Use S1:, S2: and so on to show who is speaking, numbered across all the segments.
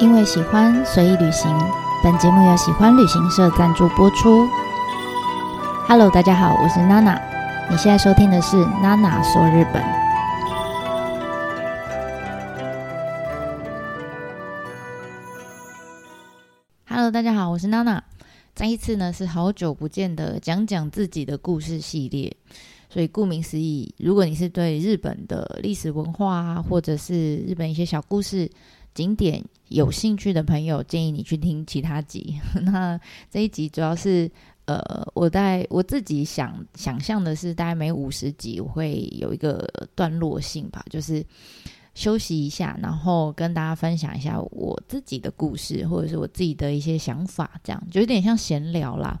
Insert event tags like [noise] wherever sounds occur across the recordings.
S1: 因为喜欢，随意旅行。本节目由喜欢旅行社赞助播出。Hello，大家好，我是娜娜。你现在收听的是娜娜说日本。Hello，大家好，我是娜娜。再一次呢，是好久不见的讲讲自己的故事系列。所以顾名思义，如果你是对日本的历史文化，或者是日本一些小故事。景点有兴趣的朋友，建议你去听其他集。[laughs] 那这一集主要是，呃，我在我自己想想象的是，大概每五十集我会有一个段落性吧，就是休息一下，然后跟大家分享一下我自己的故事，或者是我自己的一些想法，这样就有点像闲聊啦。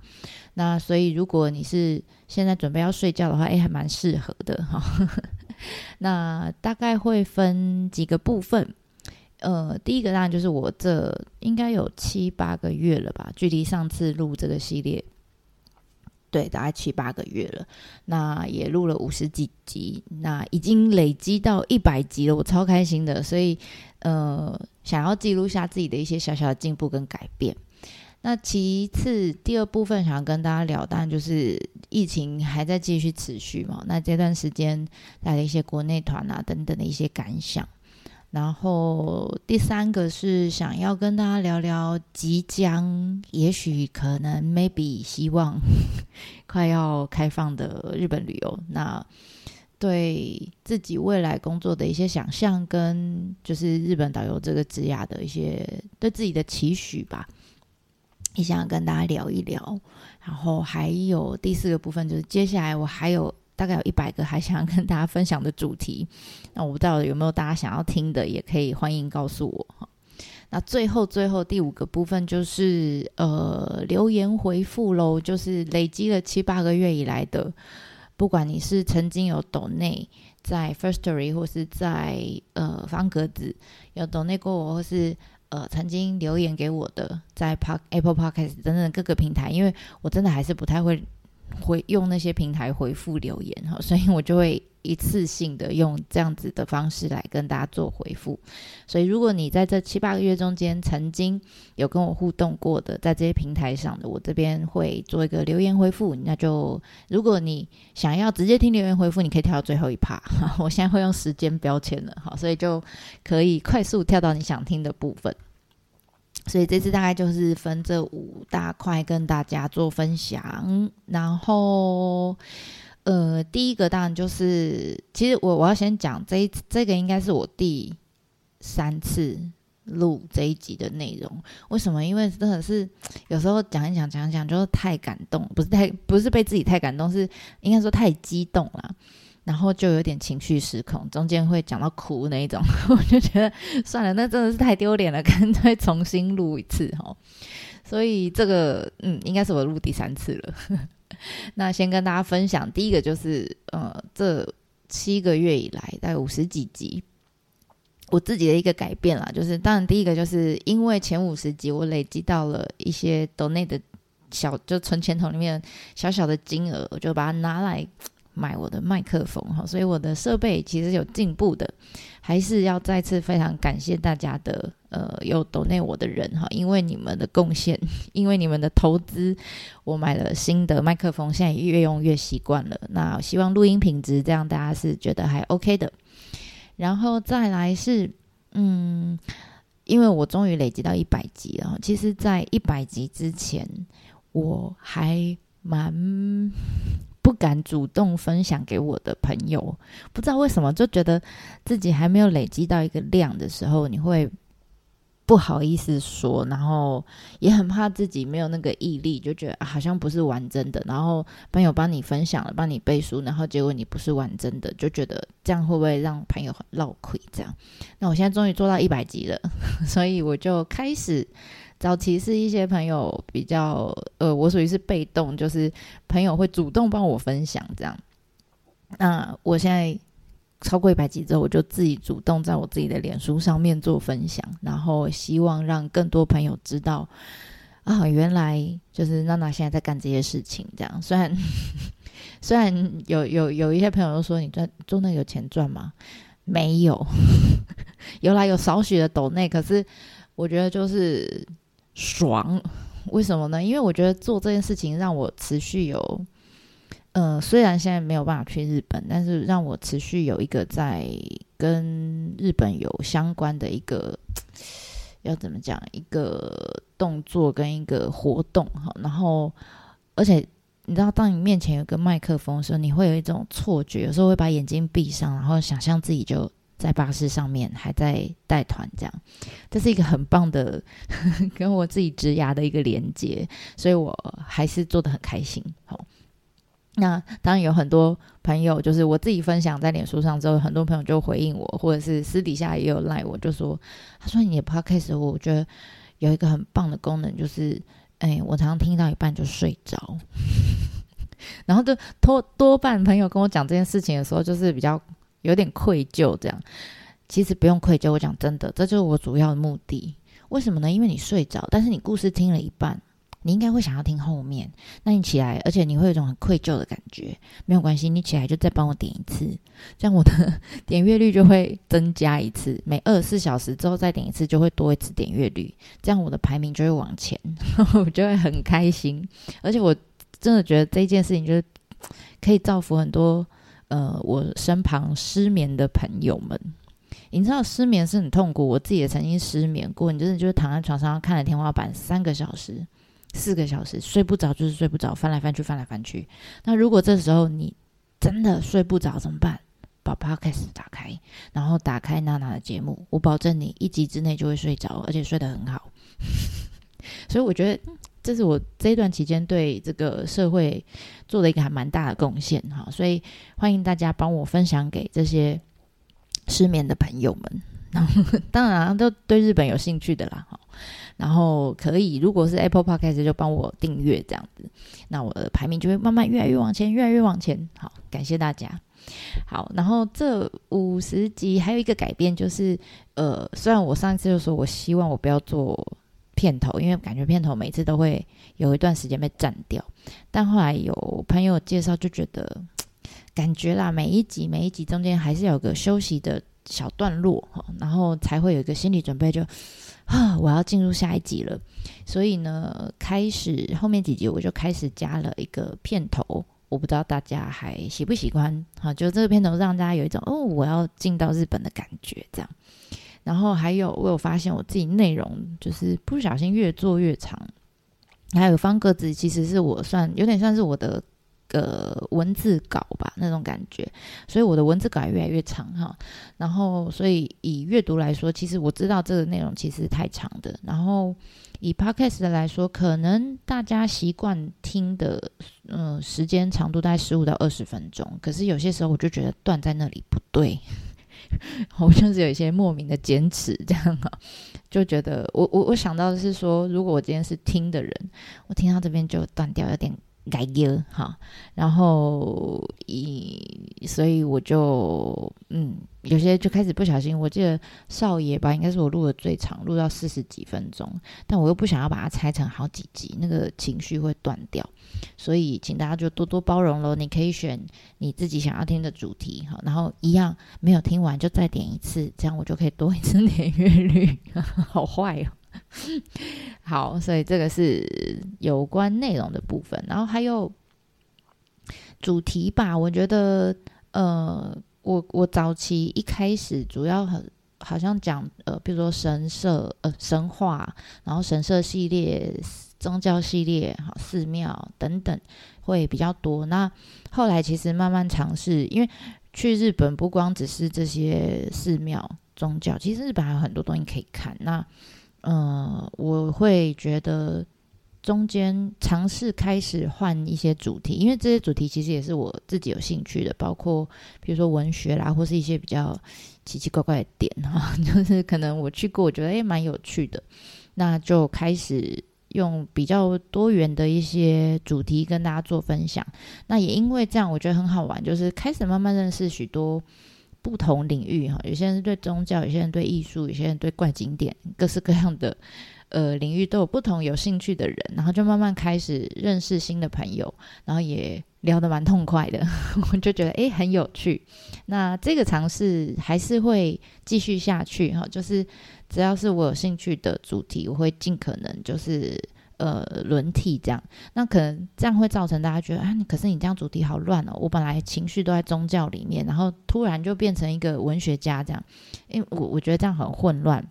S1: 那所以如果你是现在准备要睡觉的话，哎，还蛮适合的哈。[laughs] 那大概会分几个部分。呃，第一个当然就是我这应该有七八个月了吧，距离上次录这个系列，对，大概七八个月了。那也录了五十几集，那已经累积到一百集了，我超开心的。所以，呃，想要记录下自己的一些小小的进步跟改变。那其次，第二部分想要跟大家聊，当然就是疫情还在继续持续嘛。那这段时间带了一些国内团啊等等的一些感想。然后第三个是想要跟大家聊聊即将、也许、可能、maybe、希望快要开放的日本旅游。那对自己未来工作的一些想象，跟就是日本导游这个职涯的一些对自己的期许吧，也想要跟大家聊一聊。然后还有第四个部分，就是接下来我还有。大概有一百个还想要跟大家分享的主题，[laughs] 那我不知道有没有大家想要听的，也可以欢迎告诉我哈。那最后最后第五个部分就是呃留言回复喽，就是累积了七八个月以来的，不管你是曾经有抖内在 Firstory 或是在呃方格子有抖内过我，或是呃曾经留言给我的，在 Park Apple Podcast 等等各个平台，因为我真的还是不太会。回用那些平台回复留言哈，所以我就会一次性的用这样子的方式来跟大家做回复。所以如果你在这七八个月中间曾经有跟我互动过的，在这些平台上的，我这边会做一个留言回复。那就如果你想要直接听留言回复，你可以跳到最后一趴。[laughs] 我现在会用时间标签了，好，所以就可以快速跳到你想听的部分。所以这次大概就是分这五大块跟大家做分享，然后，呃，第一个当然就是，其实我我要先讲这一这个应该是我第三次录这一集的内容。为什么？因为真的是有时候讲一讲讲一讲，就是太感动，不是太不是被自己太感动，是应该说太激动了。然后就有点情绪失控，中间会讲到哭那一种，[laughs] 我就觉得算了，那真的是太丢脸了，[laughs] 干脆重新录一次哈。所以这个嗯，应该是我录第三次了。[laughs] 那先跟大家分享，第一个就是呃，这七个月以来，大概五十几集，我自己的一个改变啦，就是当然第一个就是因为前五十集我累积到了一些岛内的小，就存钱筒里面小小的金额，我就把它拿来。买我的麦克风哈，所以我的设备其实有进步的，还是要再次非常感谢大家的呃有懂内我的人哈，因为你们的贡献，[laughs] 因为你们的投资，我买了新的麦克风，现在越用越习惯了。那希望录音品质这样大家是觉得还 OK 的。然后再来是嗯，因为我终于累积到一百集了，其实在一百集之前我还蛮。敢主动分享给我的朋友，不知道为什么，就觉得自己还没有累积到一个量的时候，你会不好意思说，然后也很怕自己没有那个毅力，就觉得好像不是完整的。然后朋友帮你分享了，帮你背书，然后结果你不是完整的，就觉得这样会不会让朋友很落亏？这样，那我现在终于做到一百级了，[laughs] 所以我就开始。早期是一些朋友比较，呃，我属于是被动，就是朋友会主动帮我分享这样。那我现在超过一百集之后，我就自己主动在我自己的脸书上面做分享，然后希望让更多朋友知道啊，原来就是娜娜现在在干这些事情。这样，虽然虽然有有有一些朋友都说你赚做那有钱赚吗？没有，[laughs] 有来有少许的抖内，可是。我觉得就是爽。[laughs] 为什么呢？因为我觉得做这件事情让我持续有，呃，虽然现在没有办法去日本，但是让我持续有一个在跟日本有相关的一个要怎么讲一个动作跟一个活动哈。然后，而且你知道，当你面前有个麦克风的时候，你会有一种错觉，有时候会把眼睛闭上，然后想象自己就。在巴士上面还在带团，这样，这是一个很棒的 [laughs] 跟我自己职涯的一个连接，所以我还是做的很开心。好，那当然有很多朋友，就是我自己分享在脸书上之后，很多朋友就回应我，或者是私底下也有赖我，就说他说你的 podcast 我觉得有一个很棒的功能，就是哎，我常常听到一半就睡着，[laughs] 然后就多多半朋友跟我讲这件事情的时候，就是比较。有点愧疚，这样其实不用愧疚。我讲真的，这就是我主要的目的。为什么呢？因为你睡着，但是你故事听了一半，你应该会想要听后面。那你起来，而且你会有一种很愧疚的感觉。没有关系，你起来就再帮我点一次，这样我的 [laughs] 点阅率就会增加一次。每二十四小时之后再点一次，就会多一次点阅率。这样我的排名就会往前，[laughs] 我就会很开心。而且我真的觉得这件事情就是可以造福很多。呃，我身旁失眠的朋友们，你知道失眠是很痛苦，我自己也曾经失眠过。你真的就是躺在床上看着天花板三个小时、四个小时，睡不着就是睡不着，翻来翻去，翻来翻去。那如果这时候你真的睡不着怎么办？把 Podcast 打开，然后打开娜娜的节目，我保证你一集之内就会睡着，而且睡得很好。[laughs] 所以我觉得。这是我这一段期间对这个社会做的一个还蛮大的贡献哈，所以欢迎大家帮我分享给这些失眠的朋友们。然后 [laughs] 当然都对日本有兴趣的啦哈，然后可以如果是 Apple Podcast 就帮我订阅这样子，那我的排名就会慢慢越来越往前，越来越往前。好，感谢大家。好，然后这五十集还有一个改变就是，呃，虽然我上一次就说我希望我不要做。片头，因为感觉片头每次都会有一段时间被占掉，但后来有朋友介绍，就觉得 [tsk] 感觉啦，每一集每一集中间还是有个休息的小段落，然后才会有一个心理准备，就啊，我要进入下一集了。所以呢，开始后面几集我就开始加了一个片头，我不知道大家还喜不喜欢哈，就这个片头让大家有一种哦，我要进到日本的感觉这样。然后还有，我有发现我自己内容就是不小心越做越长。还有方格子，其实是我算有点算是我的呃文字稿吧那种感觉，所以我的文字稿越来越长哈。然后，所以以阅读来说，其实我知道这个内容其实太长的。然后以 podcast 来说，可能大家习惯听的嗯时间长度大概十五到二十分钟，可是有些时候我就觉得断在那里不对。[laughs] 我就是有一些莫名的坚持，这样啊，就觉得我我我想到的是说，如果我今天是听的人，我听到这边就断掉，有点。改歌哈，然后以所以我就嗯，有些就开始不小心。我记得少爷吧，应该是我录的最长，录到四十几分钟，但我又不想要把它拆成好几集，那个情绪会断掉。所以请大家就多多包容喽。你可以选你自己想要听的主题哈，然后一样没有听完就再点一次，这样我就可以多一次点阅率。[laughs] 好坏哦。[laughs] 好，所以这个是有关内容的部分，然后还有主题吧。我觉得，呃，我我早期一开始主要很好像讲，呃，比如说神社、呃神话，然后神社系列、宗教系列、好寺庙等等会比较多。那后来其实慢慢尝试，因为去日本不光只是这些寺庙、宗教，其实日本还有很多东西可以看。那嗯，我会觉得中间尝试开始换一些主题，因为这些主题其实也是我自己有兴趣的，包括比如说文学啦，或是一些比较奇奇怪怪的点哈，[laughs] 就是可能我去过，我觉得诶蛮有趣的，那就开始用比较多元的一些主题跟大家做分享。那也因为这样，我觉得很好玩，就是开始慢慢认识许多。不同领域哈，有些人对宗教，有些人对艺术，有些人对怪景点，各式各样的呃领域都有不同有兴趣的人，然后就慢慢开始认识新的朋友，然后也聊得蛮痛快的，[laughs] 我就觉得诶很有趣。那这个尝试还是会继续下去哈，就是只要是我有兴趣的主题，我会尽可能就是呃轮替这样。那可能这样会造成大家觉得啊，可是你这样主题好乱哦。我本来情绪都在宗教里面，然后突然就变成一个文学家这样，因为我我觉得这样很混乱。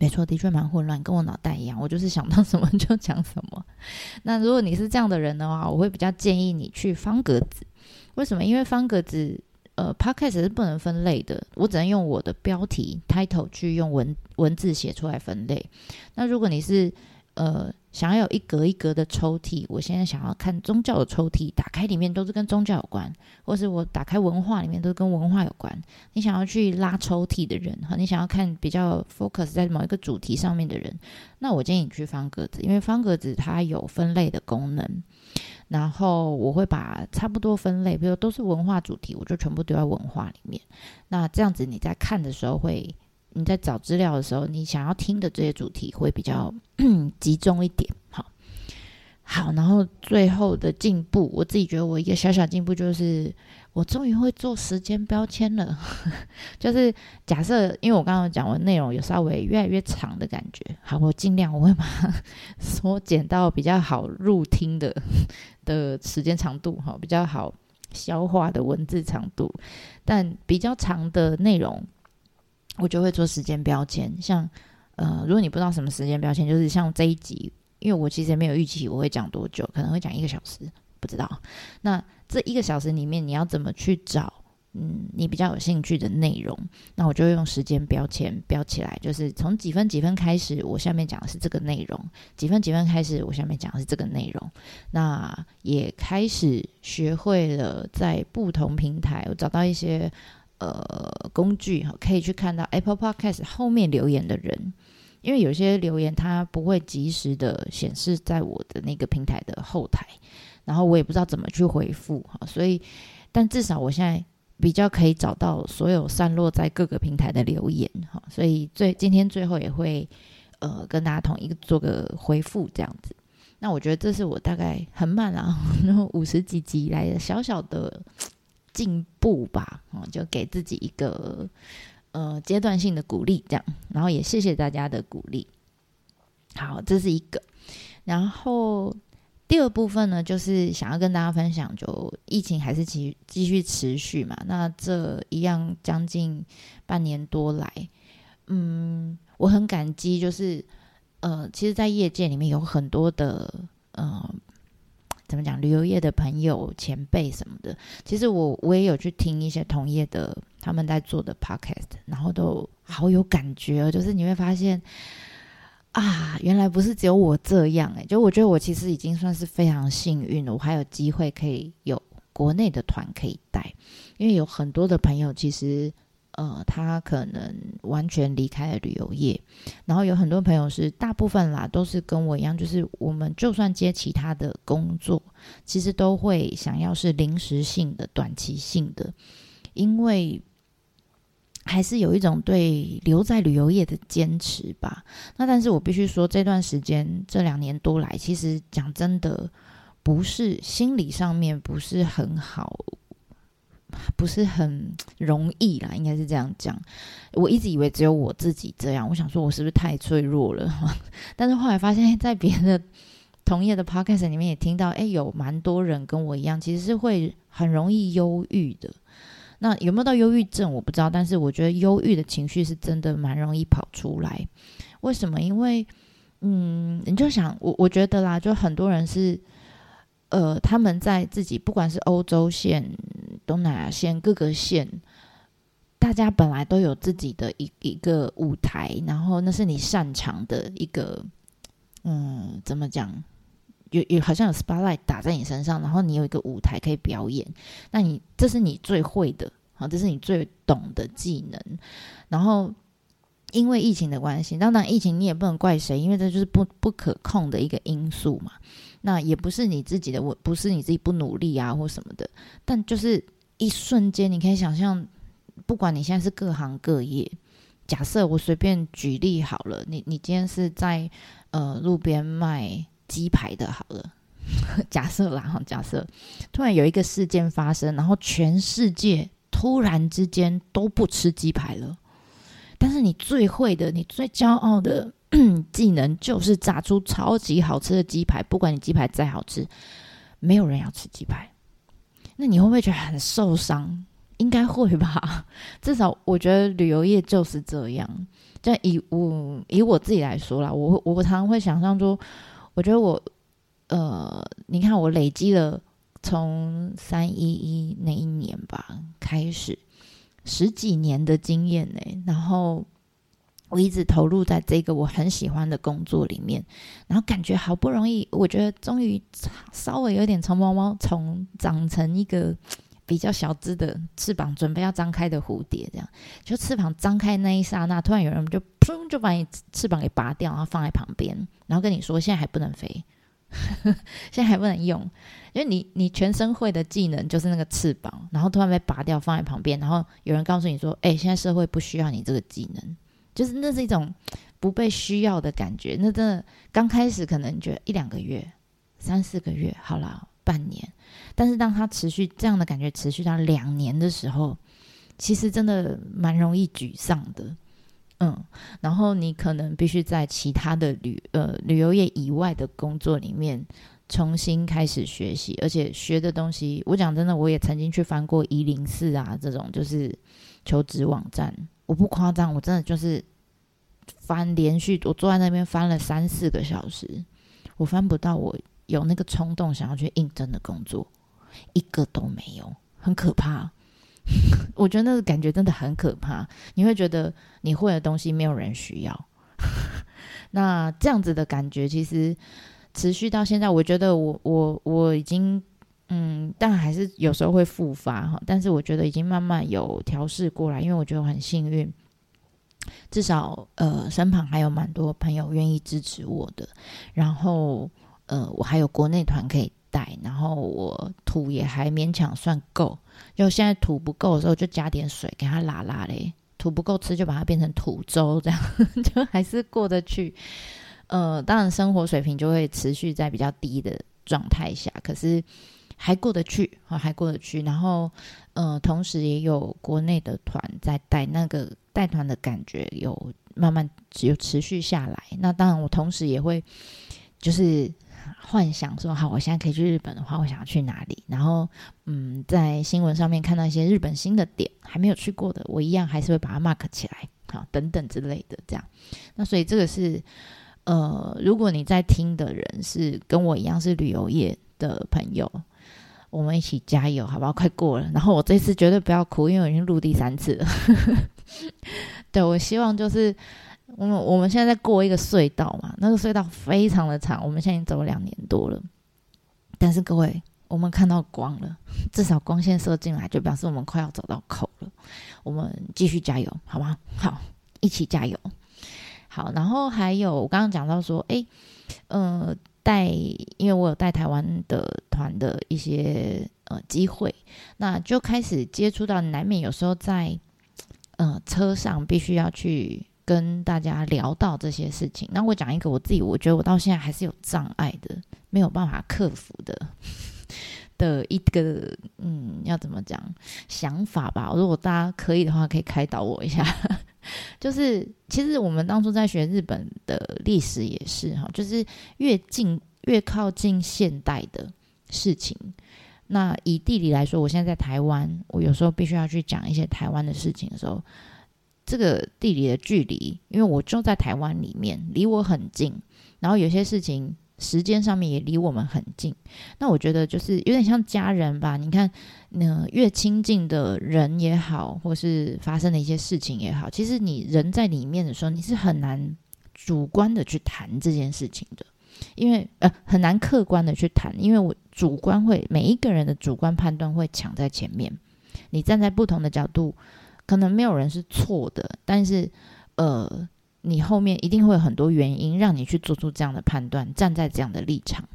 S1: 没错，的确蛮混乱，跟我脑袋一样，我就是想到什么就讲什么。[laughs] 那如果你是这样的人的话，我会比较建议你去方格子。为什么？因为方格子，呃，podcast 是不能分类的，我只能用我的标题 title 去用文文字写出来分类。那如果你是呃。想要有一格一格的抽屉，我现在想要看宗教的抽屉，打开里面都是跟宗教有关，或是我打开文化里面都是跟文化有关。你想要去拉抽屉的人，哈，你想要看比较 focus 在某一个主题上面的人，那我建议你去方格子，因为方格子它有分类的功能。然后我会把差不多分类，比如都是文化主题，我就全部丢在文化里面。那这样子你在看的时候会。你在找资料的时候，你想要听的这些主题会比较 [clears throat] 集中一点，好，好，然后最后的进步，我自己觉得我一个小小进步就是，我终于会做时间标签了。[laughs] 就是假设，因为我刚刚讲完内容有稍微越来越长的感觉，好，我尽量我会把 [laughs] 缩减到比较好入听的的时间长度，哈，比较好消化的文字长度，但比较长的内容。我就会做时间标签，像呃，如果你不知道什么时间标签，就是像这一集，因为我其实没有预期我会讲多久，可能会讲一个小时，不知道。那这一个小时里面，你要怎么去找嗯你比较有兴趣的内容？那我就用时间标签标起来，就是从几分几分开始，我下面讲的是这个内容；几分几分开始，我下面讲的是这个内容。那也开始学会了在不同平台，我找到一些。呃，工具哈，可以去看到 Apple Podcast 后面留言的人，因为有些留言它不会及时的显示在我的那个平台的后台，然后我也不知道怎么去回复哈，所以，但至少我现在比较可以找到所有散落在各个平台的留言哈，所以最今天最后也会呃跟大家统一做个回复这样子，那我觉得这是我大概很慢啊，然 [laughs] 后五十几集来的小小的。进步吧，哦，就给自己一个呃阶段性的鼓励，这样，然后也谢谢大家的鼓励。好，这是一个，然后第二部分呢，就是想要跟大家分享，就疫情还是继继续持续嘛，那这一样将近半年多来，嗯，我很感激，就是呃，其实，在业界里面有很多的呃。怎么讲？旅游业的朋友、前辈什么的，其实我我也有去听一些同业的他们在做的 podcast，然后都好有感觉。就是你会发现啊，原来不是只有我这样诶，就我觉得我其实已经算是非常幸运了，我还有机会可以有国内的团可以带，因为有很多的朋友其实。呃，他可能完全离开了旅游业，然后有很多朋友是大部分啦，都是跟我一样，就是我们就算接其他的工作，其实都会想要是临时性的、短期性的，因为还是有一种对留在旅游业的坚持吧。那但是我必须说，这段时间这两年多来，其实讲真的，不是心理上面不是很好。不是很容易啦，应该是这样讲。我一直以为只有我自己这样，我想说，我是不是太脆弱了？[laughs] 但是后来发现，在别的同业的 podcast 里面也听到，哎，有蛮多人跟我一样，其实是会很容易忧郁的。那有没有到忧郁症，我不知道。但是我觉得忧郁的情绪是真的蛮容易跑出来。为什么？因为，嗯，你就想，我我觉得啦，就很多人是。呃，他们在自己不管是欧洲线、东南亚线各个线，大家本来都有自己的一一个舞台，然后那是你擅长的一个，嗯，怎么讲？有有好像有 spotlight 打在你身上，然后你有一个舞台可以表演，那你这是你最会的，好，这是你最懂的技能。然后因为疫情的关系，当然疫情你也不能怪谁，因为这就是不不可控的一个因素嘛。那也不是你自己的，我不是你自己不努力啊，或什么的。但就是一瞬间，你可以想象，不管你现在是各行各业，假设我随便举例好了，你你今天是在呃路边卖鸡排的，好了，假设啦哈，假设突然有一个事件发生，然后全世界突然之间都不吃鸡排了，但是你最会的、你最骄傲的 [clears throat] 技能就是炸出超级好吃的鸡排。不管你鸡排再好吃，没有人要吃鸡排。那你会不会觉得很受伤？应该会吧。[laughs] 至少我觉得旅游业就是这样。就以我以我自己来说啦，我我常常会想象说，我觉得我呃，你看我累积了从三一一那一年吧开始十几年的经验呢，然后我一直投入在这个我很喜欢的工作里面，然后感觉好不容易，我觉得终于稍微有点从毛毛虫长成一个。比较小只的翅膀准备要张开的蝴蝶，这样就翅膀张开那一刹那，突然有人就砰就把你翅膀给拔掉，然后放在旁边，然后跟你说现在还不能飞，[laughs] 现在还不能用，因为你你全身会的技能就是那个翅膀，然后突然被拔掉放在旁边，然后有人告诉你说，哎，现在社会不需要你这个技能，就是那是一种不被需要的感觉。那真的刚开始可能觉得一两个月、三四个月，好了。半年，但是当他持续这样的感觉持续到两年的时候，其实真的蛮容易沮丧的，嗯。然后你可能必须在其他的旅呃旅游业以外的工作里面重新开始学习，而且学的东西，我讲真的，我也曾经去翻过一零四啊这种就是求职网站，我不夸张，我真的就是翻连续，我坐在那边翻了三四个小时，我翻不到我。有那个冲动想要去应征的工作，一个都没有，很可怕。[laughs] 我觉得那个感觉真的很可怕。你会觉得你会的东西没有人需要。[laughs] 那这样子的感觉其实持续到现在，我觉得我我我已经嗯，但还是有时候会复发哈。但是我觉得已经慢慢有调试过来，因为我觉得我很幸运，至少呃身旁还有蛮多朋友愿意支持我的，然后。呃，我还有国内团可以带，然后我土也还勉强算够。就现在土不够的时候，就加点水给它拉拉嘞。土不够吃，就把它变成土粥，这样 [laughs] 就还是过得去。呃，当然生活水平就会持续在比较低的状态下，可是还过得去啊，还过得去。然后呃，同时也有国内的团在带，那个带团的感觉有慢慢有持续下来。那当然，我同时也会就是。幻想说好，我现在可以去日本的话，我想要去哪里？然后，嗯，在新闻上面看到一些日本新的点，还没有去过的，我一样还是会把它 mark 起来，好，等等之类的，这样。那所以这个是，呃，如果你在听的人是跟我一样是旅游业的朋友，我们一起加油，好不好？快过了，然后我这次绝对不要哭，因为我已经录第三次了。[laughs] 对，我希望就是。我们我们现在在过一个隧道嘛，那个隧道非常的长，我们现在已经走了两年多了。但是各位，我们看到光了，至少光线射进来，就表示我们快要走到口了。我们继续加油，好吗？好，一起加油。好，然后还有我刚刚讲到说，诶，呃，带，因为我有带台湾的团的一些呃机会，那就开始接触到，难免有时候在呃车上必须要去。跟大家聊到这些事情，那我讲一个我自己，我觉得我到现在还是有障碍的，没有办法克服的的一个，嗯，要怎么讲想法吧？如果大家可以的话，可以开导我一下。就是其实我们当初在学日本的历史也是哈，就是越近越靠近现代的事情。那以地理来说，我现在在台湾，我有时候必须要去讲一些台湾的事情的时候。这个地理的距离，因为我就在台湾里面，离我很近，然后有些事情时间上面也离我们很近。那我觉得就是有点像家人吧。你看，那越亲近的人也好，或是发生的一些事情也好，其实你人在里面的时候，你是很难主观的去谈这件事情的，因为呃很难客观的去谈，因为我主观会每一个人的主观判断会抢在前面，你站在不同的角度。可能没有人是错的，但是，呃，你后面一定会有很多原因让你去做出这样的判断，站在这样的立场。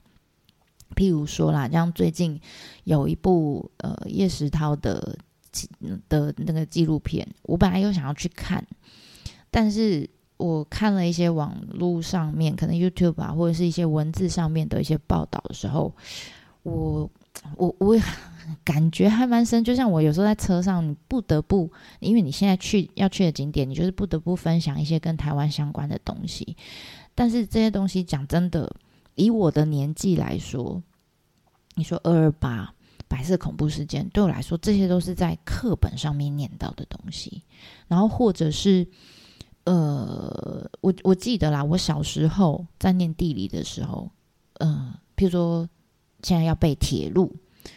S1: 譬如说啦，像最近有一部呃叶石涛的的那个纪录片，我本来有想要去看，但是我看了一些网络上面，可能 YouTube 啊，或者是一些文字上面的一些报道的时候，我我我感觉还蛮深。就像我有时候在车上，你不得不，因为你现在去要去的景点，你就是不得不分享一些跟台湾相关的东西。但是这些东西讲真的，以我的年纪来说，你说二二八。白色恐怖事件对我来说，这些都是在课本上面念到的东西。然后或者是，呃，我我记得啦，我小时候在念地理的时候，嗯，譬如说现在要背铁路，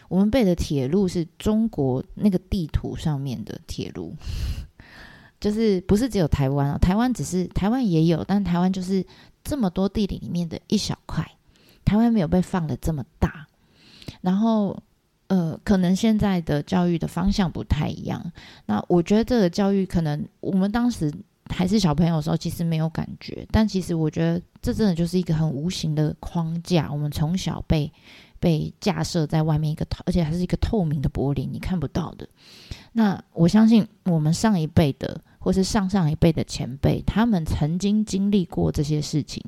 S1: 我们背的铁路是中国那个地图上面的铁路，[laughs] 就是不是只有台湾啊？台湾只是台湾也有，但台湾就是这么多地理里面的一小块，台湾没有被放的这么大，然后。呃，可能现在的教育的方向不太一样。那我觉得这个教育可能我们当时还是小朋友的时候，其实没有感觉。但其实我觉得这真的就是一个很无形的框架。我们从小被被架设在外面一个，而且还是一个透明的玻璃，你看不到的。那我相信我们上一辈的，或是上上一辈的前辈，他们曾经经历过这些事情。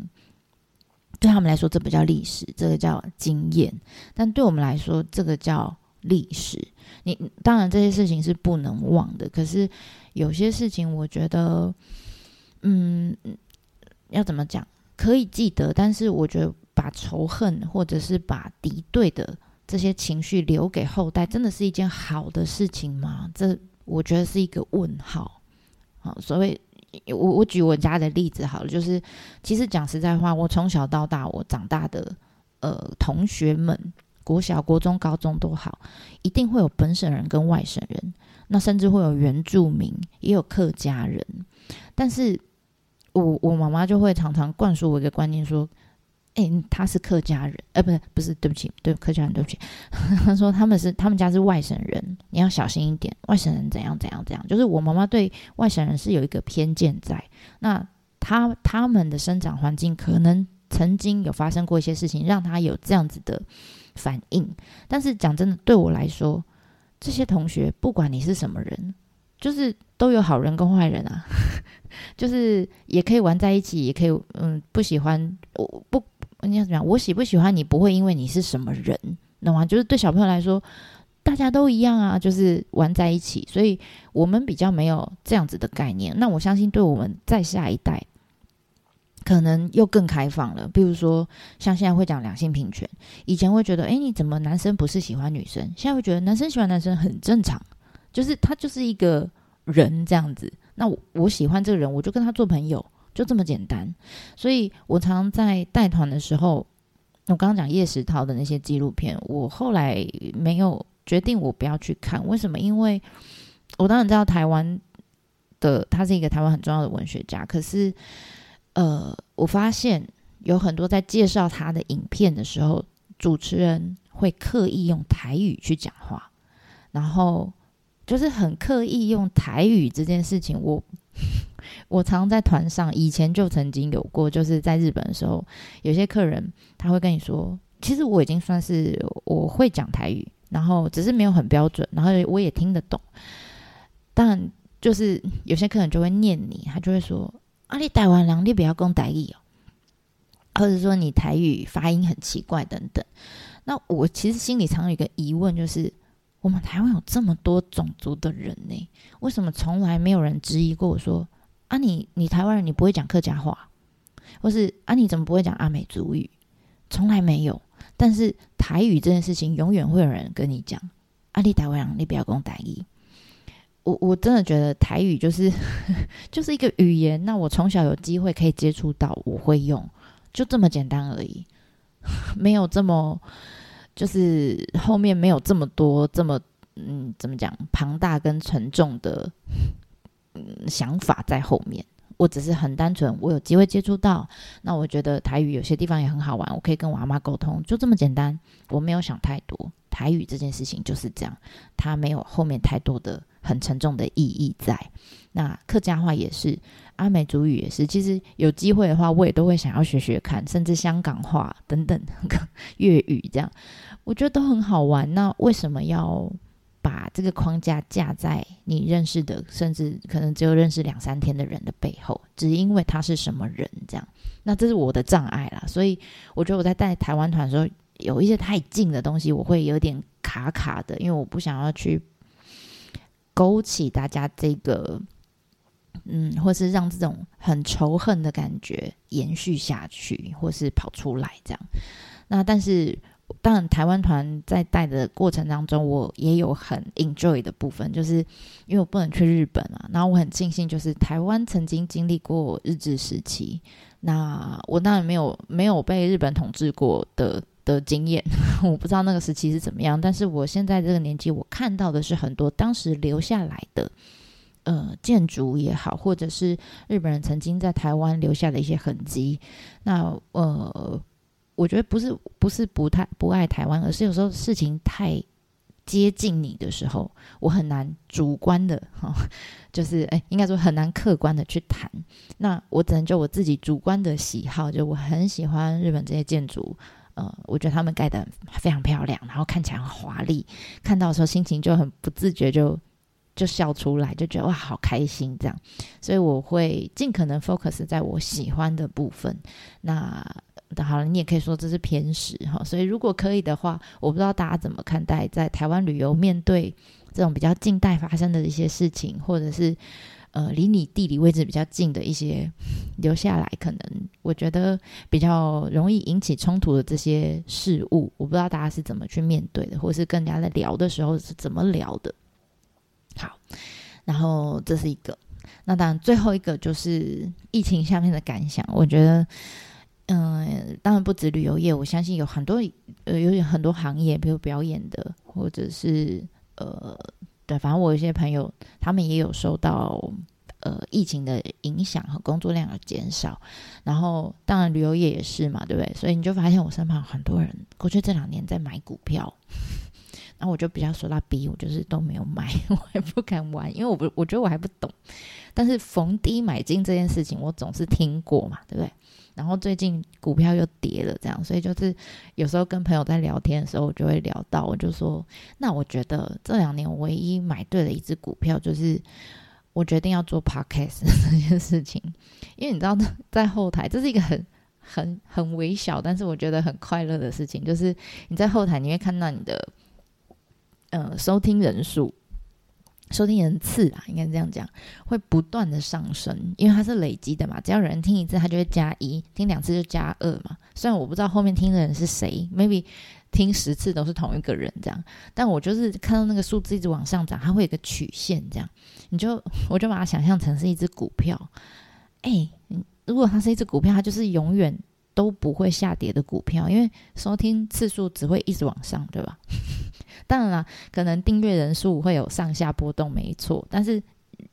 S1: 对他们来说，这不叫历史，这个叫经验。但对我们来说，这个叫历史。你当然这些事情是不能忘的，可是有些事情，我觉得，嗯，要怎么讲，可以记得。但是我觉得，把仇恨或者是把敌对的这些情绪留给后代，真的是一件好的事情吗？这我觉得是一个问号。好，所谓。我我举我家的例子好了，就是其实讲实在话，我从小到大，我长大的呃同学们，国小、国中、高中都好，一定会有本省人跟外省人，那甚至会有原住民，也有客家人。但是我我妈妈就会常常灌输我一个观念说。哎，他是客家人，呃，不是，不是，对不起，对客家人，对不起。[laughs] 他说他们是他们家是外省人，你要小心一点，外省人怎样怎样怎样。就是我妈妈对外省人是有一个偏见在。那他他们的生长环境可能曾经有发生过一些事情，让他有这样子的反应。但是讲真的，对我来说，这些同学不管你是什么人，就是都有好人跟坏人啊，[laughs] 就是也可以玩在一起，也可以嗯不喜欢我不。你要怎么样？我喜不喜欢你不会因为你是什么人，懂吗？就是对小朋友来说，大家都一样啊，就是玩在一起，所以我们比较没有这样子的概念。那我相信，对我们再下一代，可能又更开放了。比如说，像现在会讲两性平权，以前会觉得，哎，你怎么男生不是喜欢女生？现在会觉得男生喜欢男生很正常，就是他就是一个人这样子。那我我喜欢这个人，我就跟他做朋友。就这么简单，所以我常常在带团的时候，我刚刚讲叶石涛的那些纪录片，我后来没有决定我不要去看。为什么？因为我当然知道台湾的他是一个台湾很重要的文学家，可是呃，我发现有很多在介绍他的影片的时候，主持人会刻意用台语去讲话，然后就是很刻意用台语这件事情，我。[laughs] 我常在团上，以前就曾经有过，就是在日本的时候，有些客人他会跟你说，其实我已经算是我会讲台语，然后只是没有很标准，然后我也听得懂，但就是有些客人就会念你，他就会说啊，你台湾人，你不要讲台语哦，或者说你台语发音很奇怪等等。那我其实心里常有一个疑问，就是。我们台湾有这么多种族的人呢，为什么从来没有人质疑过我说啊，你你台湾人你不会讲客家话，或是啊你怎么不会讲阿美族语？从来没有。但是台语这件事情，永远会有人跟你讲啊，你台湾人你不要讲台语。我我真的觉得台语就是 [laughs] 就是一个语言，那我从小有机会可以接触到，我会用，就这么简单而已，[laughs] 没有这么。就是后面没有这么多这么嗯怎么讲庞大跟沉重的嗯想法在后面，我只是很单纯，我有机会接触到，那我觉得台语有些地方也很好玩，我可以跟我阿妈沟通，就这么简单，我没有想太多，台语这件事情就是这样，它没有后面太多的很沉重的意义在。那客家话也是，阿美族语也是，其实有机会的话，我也都会想要学学看，甚至香港话等等 [laughs] 粤语这样。我觉得都很好玩。那为什么要把这个框架架在你认识的，甚至可能只有认识两三天的人的背后？只因为他是什么人？这样，那这是我的障碍啦。所以我觉得我在带台湾团的时候，有一些太近的东西，我会有点卡卡的，因为我不想要去勾起大家这个，嗯，或是让这种很仇恨的感觉延续下去，或是跑出来这样。那但是。当然，台湾团在带的过程当中，我也有很 enjoy 的部分，就是因为我不能去日本嘛，然后我很庆幸，就是台湾曾经经历过日治时期，那我当然没有没有被日本统治过的的经验，[laughs] 我不知道那个时期是怎么样，但是我现在这个年纪，我看到的是很多当时留下来的呃建筑也好，或者是日本人曾经在台湾留下的一些痕迹，那呃。我觉得不是不是不太不爱台湾，而是有时候事情太接近你的时候，我很难主观的哈，就是哎，应该说很难客观的去谈。那我只能就我自己主观的喜好，就我很喜欢日本这些建筑，呃，我觉得他们盖的非常漂亮，然后看起来很华丽，看到的时候心情就很不自觉就就笑出来，就觉得哇好开心这样，所以我会尽可能 focus 在我喜欢的部分。那好了，你也可以说这是偏食哈。所以如果可以的话，我不知道大家怎么看待在台湾旅游面对这种比较近代发生的一些事情，或者是呃离你地理位置比较近的一些留下来，可能我觉得比较容易引起冲突的这些事物，我不知道大家是怎么去面对的，或是跟人家在聊的时候是怎么聊的。好，然后这是一个，那当然最后一个就是疫情下面的感想，我觉得。嗯，当然不止旅游业，我相信有很多呃，有很多行业，比如表演的，或者是呃，对，反正我有些朋友，他们也有受到呃疫情的影响和工作量的减少。然后，当然旅游业也是嘛，对不对？所以你就发现我身旁很多人过去这两年在买股票，[laughs] 然后我就比较说他逼我，就是都没有买，[laughs] 我也不敢玩，因为我不，我觉得我还不懂。但是逢低买进这件事情，我总是听过嘛，对不对？然后最近股票又跌了，这样，所以就是有时候跟朋友在聊天的时候，我就会聊到，我就说，那我觉得这两年唯一买对了一只股票，就是我决定要做 podcast 这件事情，因为你知道，在后台这是一个很很很微小，但是我觉得很快乐的事情，就是你在后台你会看到你的呃收听人数。收听人次啊，应该这样讲，会不断的上升，因为它是累积的嘛。只要有人听一次，它就会加一；听两次就加二嘛。虽然我不知道后面听的人是谁，maybe 听十次都是同一个人这样，但我就是看到那个数字一直往上涨，它会有个曲线这样。你就 [laughs] 我就把它想象成是一只股票，哎，如果它是一只股票，它就是永远。都不会下跌的股票，因为收听次数只会一直往上，对吧？当然了，可能订阅人数会有上下波动，没错。但是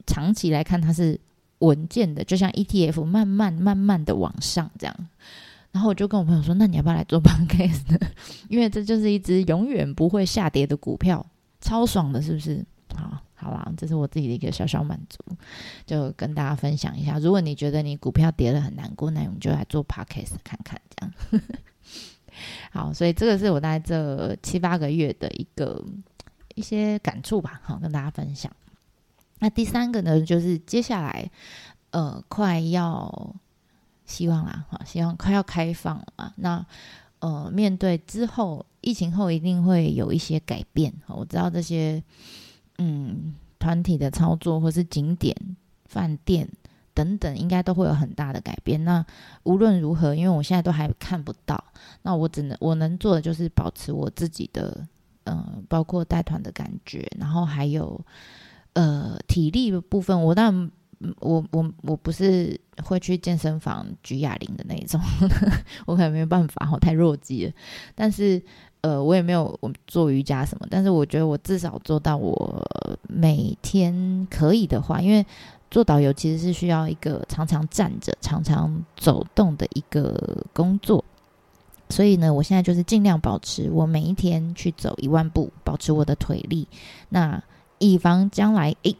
S1: 长期来看，它是稳健的，就像 ETF 慢慢慢慢的往上这样。然后我就跟我朋友说：“那你要不要来做 [laughs] podcast？因为这就是一只永远不会下跌的股票，超爽的，是不是？”好。好啦，这是我自己的一个小小满足，就跟大家分享一下。如果你觉得你股票跌了很难过，那我们就来做 podcast 看看，这样。好，所以这个是我在这七八个月的一个一些感触吧，好跟大家分享。那第三个呢，就是接下来呃快要希望啦，哈，希望快要开放了。那呃面对之后疫情后一定会有一些改变，我知道这些。嗯，团体的操作或是景点、饭店等等，应该都会有很大的改变。那无论如何，因为我现在都还看不到，那我只能我能做的就是保持我自己的，嗯，包括带团的感觉，然后还有呃体力的部分。我当然，我我我不是会去健身房举哑铃的那一种，[laughs] 我可能没有办法，我太弱鸡了。但是。呃，我也没有我做瑜伽什么，但是我觉得我至少做到我每天可以的话，因为做导游其实是需要一个常常站着、常常走动的一个工作，所以呢，我现在就是尽量保持我每一天去走一万步，保持我的腿力。那以防将来诶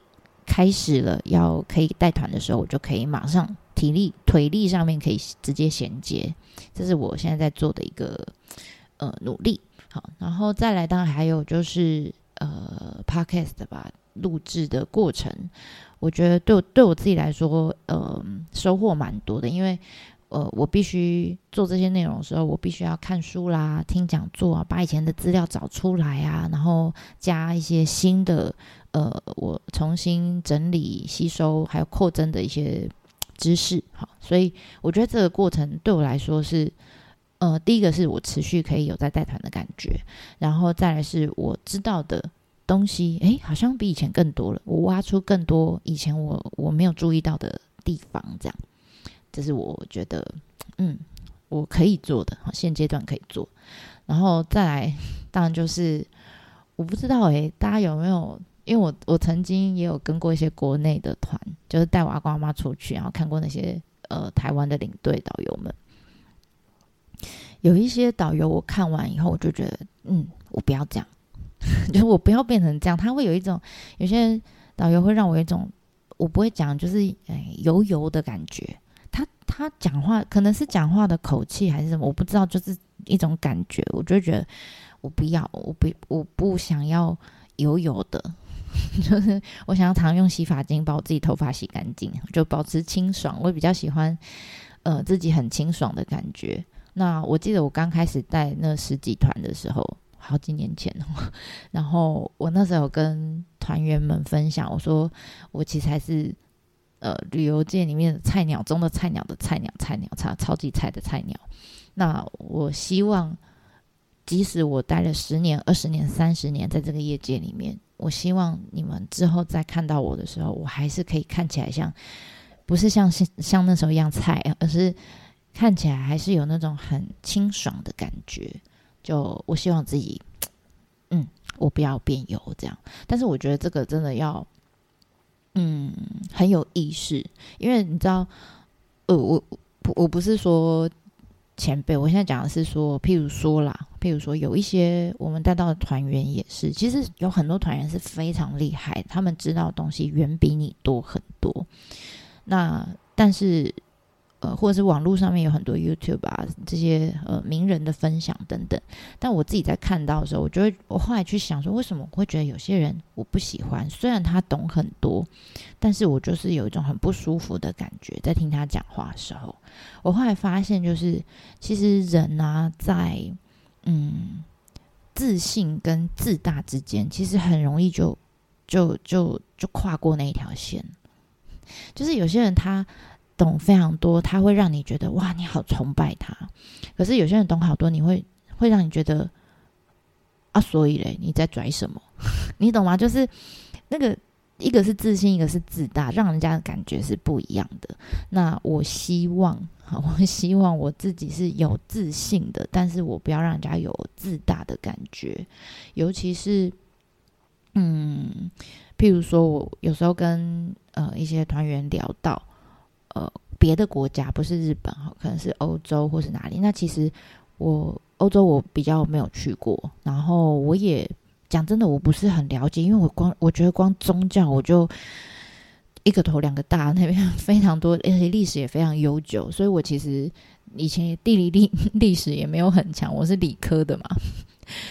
S1: 开始了要可以带团的时候，我就可以马上体力、腿力上面可以直接衔接。这是我现在在做的一个呃努力。好，然后再来，当然还有就是呃，podcast 吧，录制的过程，我觉得对对我自己来说，呃，收获蛮多的，因为呃，我必须做这些内容的时候，我必须要看书啦、听讲座啊，把以前的资料找出来啊，然后加一些新的，呃，我重新整理、吸收还有扩增的一些知识。好，所以我觉得这个过程对我来说是，呃，第一个是我持续可以有在带团的感觉，然后再来是我知道的东西，诶，好像比以前更多了，我挖出更多以前我我没有注意到的地方，这样。这是我觉得，嗯，我可以做的，现阶段可以做。然后再来，当然就是我不知道诶，大家有没有？因为我我曾经也有跟过一些国内的团，就是带我阿公阿妈出去，然后看过那些呃台湾的领队导游们。有一些导游我看完以后，我就觉得，嗯，我不要这样，[laughs] 就是我不要变成这样。他会有一种，有些导游会让我有一种，我不会讲，就是哎油油的感觉。他他讲话可能是讲话的口气还是什么，我不知道，就是一种感觉，我就觉得我不要，我不我不想要油油的，[laughs] 就是我想要常用洗发精把我自己头发洗干净，就保持清爽。我比较喜欢呃自己很清爽的感觉。那我记得我刚开始带那十几团的时候，好几年前哦，[laughs] 然后我那时候跟团员们分享，我说我其实还是。呃，旅游界里面菜鸟中的菜鸟的菜鸟，菜鸟超超级菜的菜鸟。那我希望，即使我待了十年、二十年、三十年在这个业界里面，我希望你们之后再看到我的时候，我还是可以看起来像，不是像像那时候一样菜，而是看起来还是有那种很清爽的感觉。就我希望自己，嗯，我不要变油这样。但是我觉得这个真的要。嗯，很有意识，因为你知道，呃，我我不是说前辈，我现在讲的是说，譬如说啦，譬如说有一些我们带到的团员也是，其实有很多团员是非常厉害，他们知道的东西远比你多很多。那但是。或者是网络上面有很多 YouTube 啊，这些呃名人的分享等等。但我自己在看到的时候，我就会我后来去想说，为什么我会觉得有些人我不喜欢？虽然他懂很多，但是我就是有一种很不舒服的感觉，在听他讲话的时候。我后来发现，就是其实人啊，在嗯自信跟自大之间，其实很容易就就就就跨过那一条线。就是有些人他。懂非常多，他会让你觉得哇，你好崇拜他。可是有些人懂好多，你会会让你觉得啊，所以嘞，你在拽什么？[laughs] 你懂吗？就是那个一个是自信，一个是自大，让人家的感觉是不一样的。那我希望，[laughs] 我希望我自己是有自信的，但是我不要让人家有自大的感觉。尤其是，嗯，譬如说我有时候跟呃一些团员聊到。别的国家不是日本哈，可能是欧洲或是哪里。那其实我欧洲我比较没有去过，然后我也讲真的，我不是很了解，因为我光我觉得光宗教我就一个头两个大，那边 [laughs] 非常多，而且历史也非常悠久，所以我其实以前地理历 [laughs] 历史也没有很强，我是理科的嘛。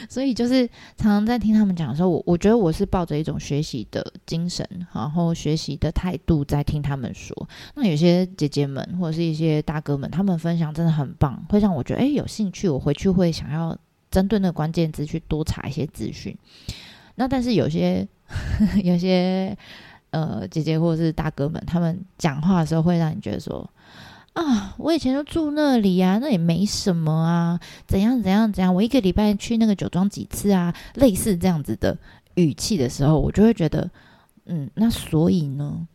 S1: 所以就是常常在听他们讲的时候，我我觉得我是抱着一种学习的精神，然后学习的态度在听他们说。那有些姐姐们或者是一些大哥们，他们分享真的很棒，会让我觉得哎有兴趣，我回去会想要针对那个关键字去多查一些资讯。那但是有些 [laughs] 有些呃姐姐或者是大哥们，他们讲话的时候会让你觉得说。啊，我以前就住那里啊，那也没什么啊，怎样怎样怎样，我一个礼拜去那个酒庄几次啊，类似这样子的语气的时候，我就会觉得，嗯，那所以呢，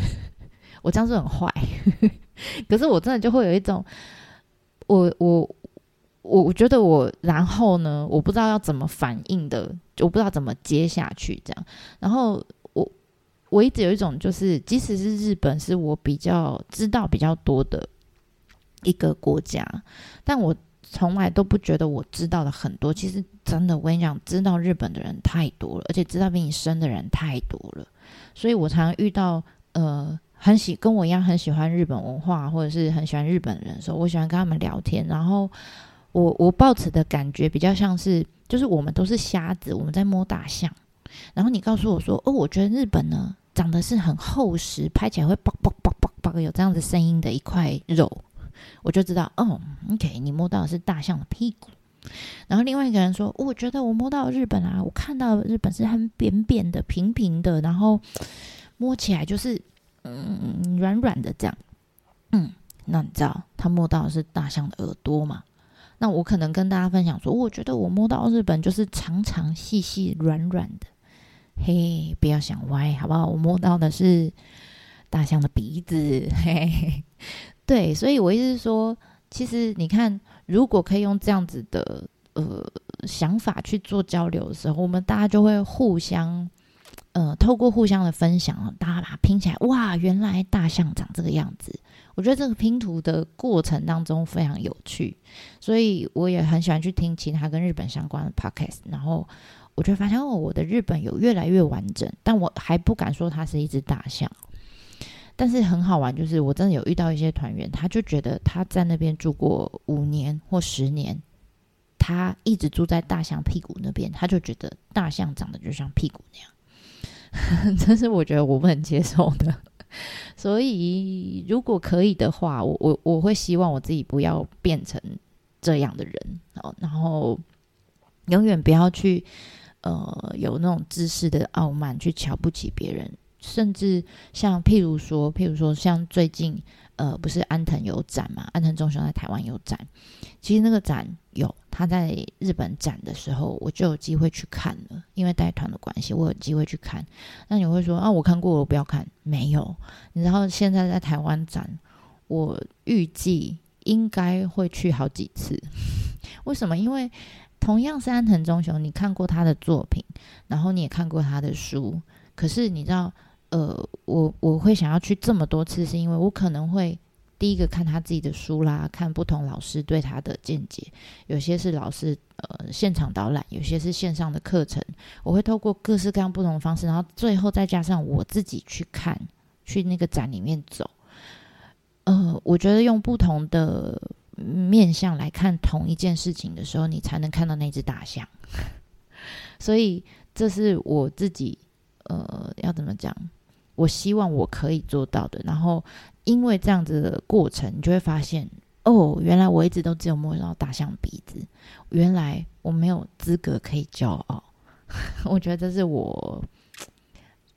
S1: [laughs] 我这样是很坏，[laughs] 可是我真的就会有一种，我我我我觉得我然后呢，我不知道要怎么反应的，我不知道怎么接下去这样，然后。我一直有一种，就是即使是日本，是我比较知道比较多的一个国家，但我从来都不觉得我知道的很多。其实真的，我跟你讲，知道日本的人太多了，而且知道比你深的人太多了。所以我常常遇到呃，很喜跟我一样很喜欢日本文化，或者是很喜欢日本人的时候，我喜欢跟他们聊天。然后我我抱持的感觉比较像是，就是我们都是瞎子，我们在摸大象。然后你告诉我说：“哦，我觉得日本呢，长得是很厚实，拍起来会啵啵啵啵啵有这样子声音的一块肉。”我就知道哦，OK，你摸到的是大象的屁股。然后另外一个人说，我觉得我摸到日本啊，我看到日本是很扁扁的、平平的，然后摸起来就是嗯软软的这样。嗯，那你知道他摸到的是大象的耳朵吗？那我可能跟大家分享说，我觉得我摸到日本就是长长细细软软的。嘿，不要想歪，好不好？我摸到的是大象的鼻子。[laughs] 嘿，对，所以我意思是说，其实你看，如果可以用这样子的呃想法去做交流的时候，我们大家就会互相呃透过互相的分享，大家把它拼起来，哇，原来大象长这个样子。我觉得这个拼图的过程当中非常有趣，所以我也很喜欢去听其他跟日本相关的 podcast，然后我就发现哦，我的日本有越来越完整，但我还不敢说它是一只大象。但是很好玩，就是我真的有遇到一些团员，他就觉得他在那边住过五年或十年，他一直住在大象屁股那边，他就觉得大象长得就像屁股那样，[laughs] 这是我觉得我不能接受的。所以，如果可以的话，我我我会希望我自己不要变成这样的人哦，然后永远不要去呃有那种知识的傲慢，去瞧不起别人，甚至像譬如说，譬如说像最近。呃，不是安藤有展嘛？安藤忠雄在台湾有展，其实那个展有他在日本展的时候，我就有机会去看了。因为带团的关系，我有机会去看。那你会说啊，我看过，我不要看？没有。你知道现在在台湾展，我预计应该会去好几次。[laughs] 为什么？因为同样是安藤忠雄，你看过他的作品，然后你也看过他的书，可是你知道。呃，我我会想要去这么多次，是因为我可能会第一个看他自己的书啦，看不同老师对他的见解，有些是老师呃现场导览，有些是线上的课程，我会透过各式各样不同的方式，然后最后再加上我自己去看，去那个展里面走。呃，我觉得用不同的面向来看同一件事情的时候，你才能看到那只大象。[laughs] 所以这是我自己呃要怎么讲？我希望我可以做到的，然后因为这样子的过程，你就会发现，哦，原来我一直都只有摸到大象鼻子，原来我没有资格可以骄傲。[laughs] 我觉得这是我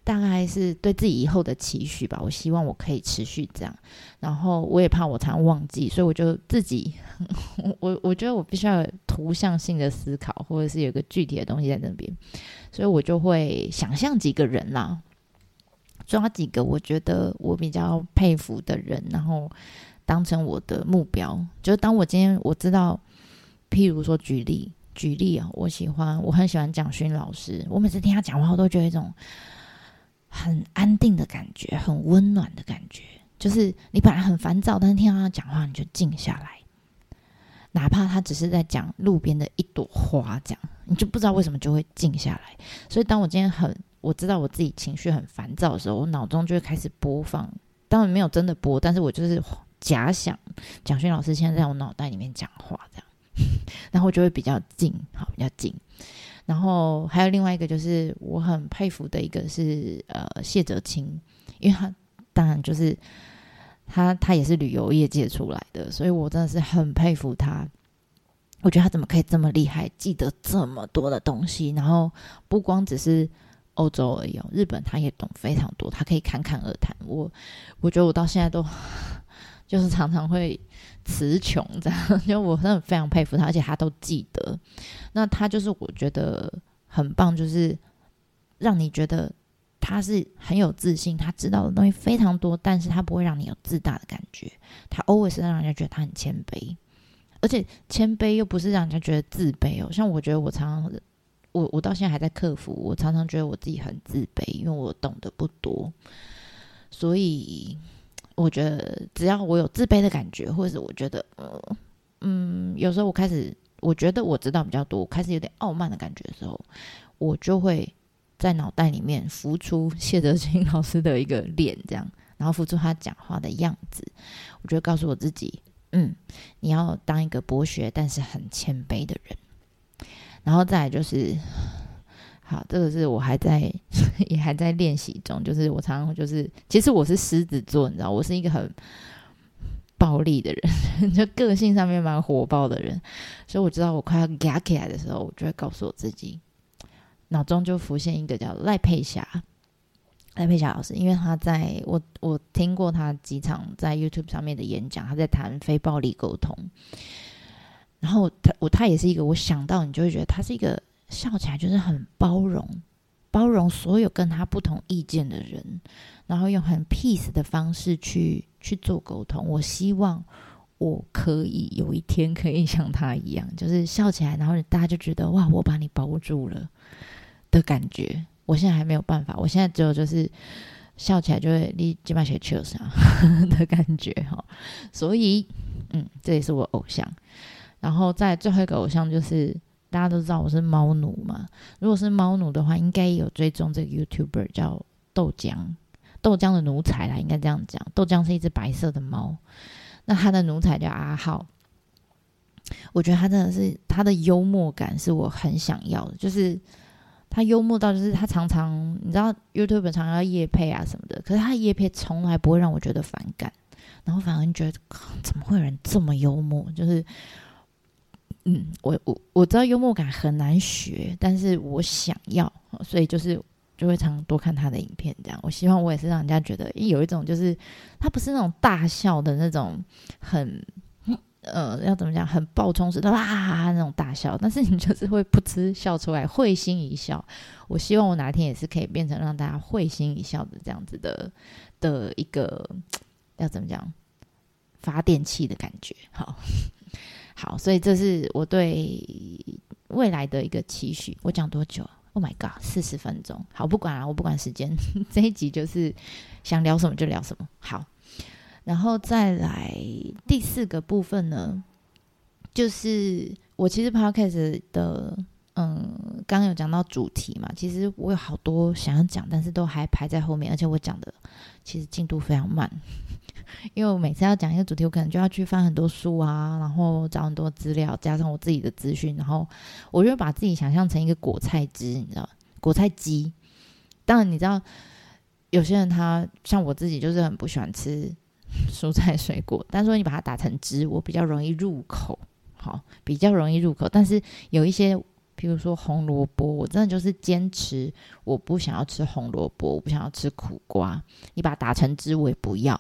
S1: 大概是对自己以后的期许吧。我希望我可以持续这样，然后我也怕我常忘记，所以我就自己，[laughs] 我我觉得我必须要有图像性的思考，或者是有个具体的东西在那边，所以我就会想象几个人啦。抓几个我觉得我比较佩服的人，然后当成我的目标。就是当我今天我知道，譬如说举例举例啊，我喜欢我很喜欢蒋勋老师。我每次听他讲话，我都觉得一种很安定的感觉，很温暖的感觉。就是你本来很烦躁，但是听到他讲话，你就静下来。哪怕他只是在讲路边的一朵花，这样你就不知道为什么就会静下来。所以当我今天很我知道我自己情绪很烦躁的时候，我脑中就会开始播放，当然没有真的播，但是我就是假想蒋勋老师现在在我脑袋里面讲话这样，[laughs] 然后就会比较静，好比较静。然后还有另外一个就是我很佩服的一个是呃谢哲青，因为他当然就是他他也是旅游业界出来的，所以我真的是很佩服他。我觉得他怎么可以这么厉害，记得这么多的东西，然后不光只是。欧洲而已，日本他也懂非常多，他可以侃侃而谈。我我觉得我到现在都 [laughs] 就是常常会词穷这样，[laughs] 因为我真的非常佩服他，而且他都记得。那他就是我觉得很棒，就是让你觉得他是很有自信，他知道的东西非常多，但是他不会让你有自大的感觉。他 always 让人家觉得他很谦卑，而且谦卑又不是让人家觉得自卑哦。像我觉得我常常。我我到现在还在克服，我常常觉得我自己很自卑，因为我懂得不多，所以我觉得只要我有自卑的感觉，或者是我觉得呃嗯，有时候我开始我觉得我知道比较多，开始有点傲慢的感觉的时候，我就会在脑袋里面浮出谢德清老师的一个脸，这样，然后浮出他讲话的样子，我就告诉我自己，嗯，你要当一个博学但是很谦卑的人。然后再来就是，好，这个是我还在 [laughs] 也还在练习中。就是我常常就是，其实我是狮子座，你知道，我是一个很暴力的人，[laughs] 就个性上面蛮火爆的人，所以我知道我快要嘎起来的时候，我就会告诉我自己，脑中就浮现一个叫赖佩霞，赖佩霞老师，因为他在我我听过他几场在 YouTube 上面的演讲，他在谈非暴力沟通，然后他我他也是一个，我想到你就会觉得他是一个笑起来就是很包容。包容所有跟他不同意见的人，然后用很 peace 的方式去去做沟通。我希望我可以有一天可以像他一样，就是笑起来，然后大家就觉得哇，我把你包住了的感觉。我现在还没有办法，我现在只有就是笑起来就会立即把写球上的感觉哈。所以，嗯，这也是我偶像。然后在最后一个偶像就是。大家都知道我是猫奴嘛？如果是猫奴的话，应该有追踪这个 YouTuber 叫豆浆，豆浆的奴才啦，应该这样讲。豆浆是一只白色的猫，那他的奴才叫阿浩。我觉得他真的是他的幽默感是我很想要的，就是他幽默到就是他常常你知道 YouTuber 常常要夜配啊什么的，可是他夜配从来不会让我觉得反感，然后反而觉得怎么会有人这么幽默？就是。嗯，我我我知道幽默感很难学，但是我想要，所以就是就会常多看他的影片。这样，我希望我也是让人家觉得有一种，就是他不是那种大笑的那种，很呃，要怎么讲，很爆冲式的哇那种大笑，但是你就是会噗嗤笑出来，会心一笑。我希望我哪天也是可以变成让大家会心一笑的这样子的的一个要怎么讲发电器的感觉，好。好，所以这是我对未来的一个期许。我讲多久？Oh my god，四十分钟。好，不管了，我不管时间。[laughs] 这一集就是想聊什么就聊什么。好，然后再来第四个部分呢，就是我其实 podcast 的，嗯，刚刚有讲到主题嘛，其实我有好多想要讲，但是都还排在后面，而且我讲的其实进度非常慢。因为我每次要讲一个主题，我可能就要去翻很多书啊，然后找很多资料，加上我自己的资讯，然后我就把自己想象成一个果菜汁，你知道，果菜机。当然，你知道有些人他像我自己，就是很不喜欢吃 [laughs] 蔬菜水果，但是你把它打成汁，我比较容易入口，好，比较容易入口。但是有一些。譬如说红萝卜，我真的就是坚持，我不想要吃红萝卜，我不想要吃苦瓜，你把它打成汁我也不要，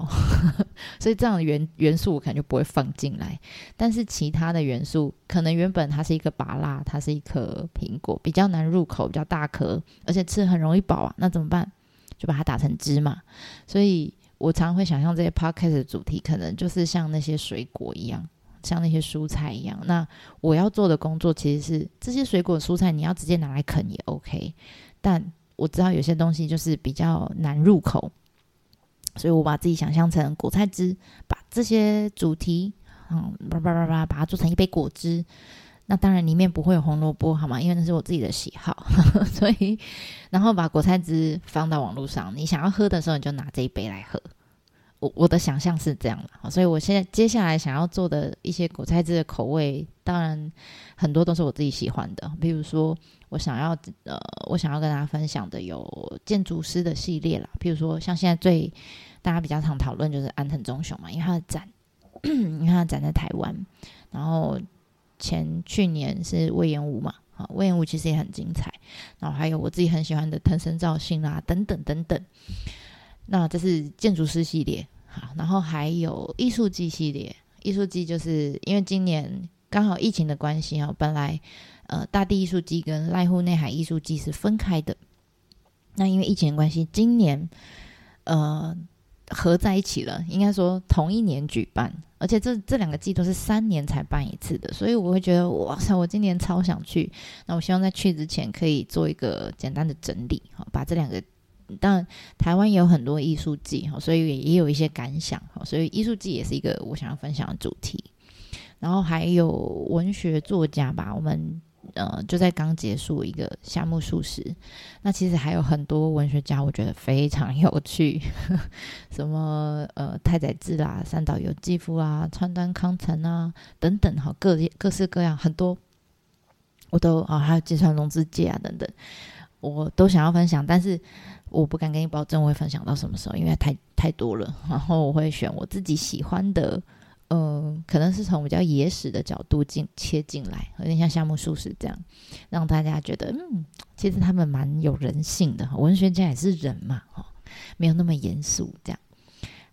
S1: [laughs] 所以这样的元元素我可能就不会放进来。但是其他的元素，可能原本它是一个芭辣，它是一颗苹果，比较难入口，比较大颗，而且吃很容易饱啊，那怎么办？就把它打成汁嘛。所以我常常会想象这些 podcast 的主题，可能就是像那些水果一样。像那些蔬菜一样，那我要做的工作其实是这些水果蔬菜，你要直接拿来啃也 OK。但我知道有些东西就是比较难入口，所以我把自己想象成果菜汁，把这些主题，嗯，叭叭叭叭，把它做成一杯果汁。那当然里面不会有红萝卜，好吗？因为那是我自己的喜好，[laughs] 所以然后把果菜汁放到网络上，你想要喝的时候，你就拿这一杯来喝。我我的想象是这样的，所以我现在接下来想要做的一些果菜汁的口味，当然很多都是我自己喜欢的。比如说，我想要呃，我想要跟大家分享的有建筑师的系列啦。比如说，像现在最大家比较常讨论就是安藤忠雄嘛，因为他的展，[clears throat] 因为他展在台湾，然后前去年是魏延武嘛，啊，魏延武其实也很精彩。然后还有我自己很喜欢的藤森照信啦，等等等等。那这是建筑师系列，好，然后还有艺术季系列。艺术季就是因为今年刚好疫情的关系哦，本来呃大地艺术季跟濑户内海艺术季是分开的，那因为疫情的关系，今年呃合在一起了，应该说同一年举办，而且这这两个季都是三年才办一次的，所以我会觉得哇塞，我今年超想去。那我希望在去之前可以做一个简单的整理，好，把这两个。但台湾有很多艺术季哈，所以也也有一些感想哈，所以艺术季也是一个我想要分享的主题。然后还有文学作家吧，我们呃就在刚结束一个夏目漱石，那其实还有很多文学家，我觉得非常有趣，[laughs] 什么呃太宰治啦、三岛由纪夫啊、川端康成啊等等哈，各各式各样很多，我都啊还有芥川龙之介啊等等，我都想要分享，但是。我不敢跟你保证我会分享到什么时候，因为太太多了。[laughs] 然后我会选我自己喜欢的呃，可能是从比较野史的角度进切进来，有点像夏目漱石这样，让大家觉得，嗯，其实他们蛮有人性的，文学家也是人嘛，哈，没有那么严肃这样。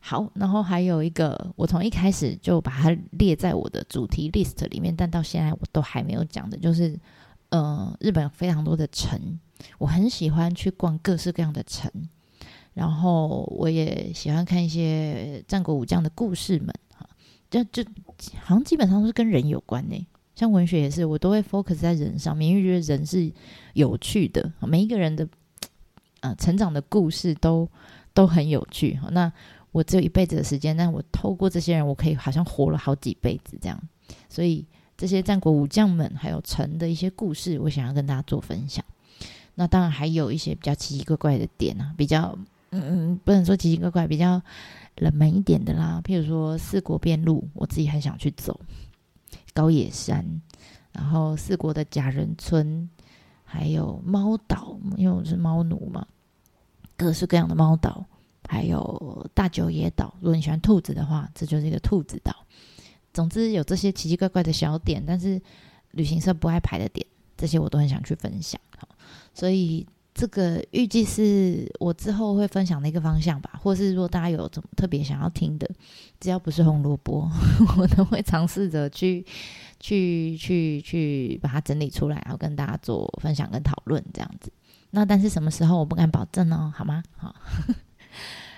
S1: 好，然后还有一个，我从一开始就把它列在我的主题 list 里面，但到现在我都还没有讲的，就是，呃，日本非常多的城，我很喜欢去逛各式各样的城，然后我也喜欢看一些战国武将的故事们，哈，就就好像基本上都是跟人有关呢，像文学也是，我都会 focus 在人上面，因为觉得人是有趣的，每一个人的，呃，成长的故事都都很有趣，哈，那。我只有一辈子的时间，但我透过这些人，我可以好像活了好几辈子这样。所以这些战国武将们还有陈的一些故事，我想要跟大家做分享。那当然还有一些比较奇奇怪怪的点啊，比较嗯嗯，不能说奇奇怪怪，比较冷门一点的啦。譬如说四国边路，我自己很想去走高野山，然后四国的假人村，还有猫岛，因为我是猫奴嘛，各式各样的猫岛。还有大九野岛，如果你喜欢兔子的话，这就是一个兔子岛。总之有这些奇奇怪怪的小点，但是旅行社不爱排的点，这些我都很想去分享。所以这个预计是我之后会分享的一个方向吧，或是如果大家有怎么特别想要听的，只要不是红萝卜，[laughs] 我都会尝试着去去去去把它整理出来，然后跟大家做分享跟讨论这样子。那但是什么时候我不敢保证哦，好吗？好。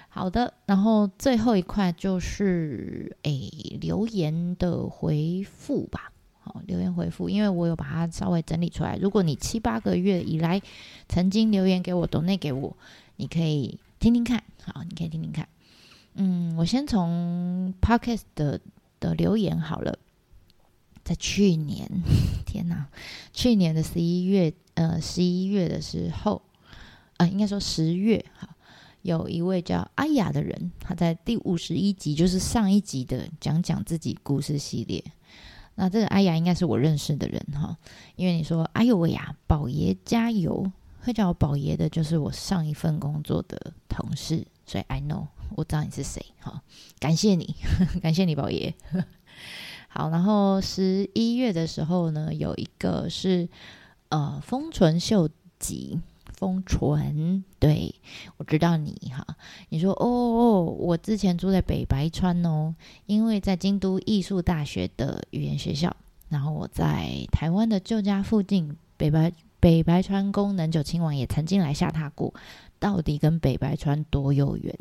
S1: 好的，然后最后一块就是诶留言的回复吧。好，留言回复，因为我有把它稍微整理出来。如果你七八个月以来曾经留言给我，都内给我，你可以听听看。好，你可以听听看。嗯，我先从 Podcast 的的留言好了。在去年，[laughs] 天哪，去年的十一月，呃，十一月的时候，啊，应该说十月，好。有一位叫阿雅的人，他在第五十一集，就是上一集的讲讲自己故事系列。那这个阿雅应该是我认识的人哈，因为你说哎呦喂呀，宝爷加油，会叫我宝爷的，就是我上一份工作的同事，所以 I know 我知道你是谁哈，感谢你，感谢你宝爷。好，然后十一月的时候呢，有一个是呃丰唇秀吉。封纯，对我知道你哈。你说哦哦，我之前住在北白川哦，因为在京都艺术大学的语言学校，然后我在台湾的旧家附近北白北白川宫能久亲王也曾经来下榻过，到底跟北白川多有缘？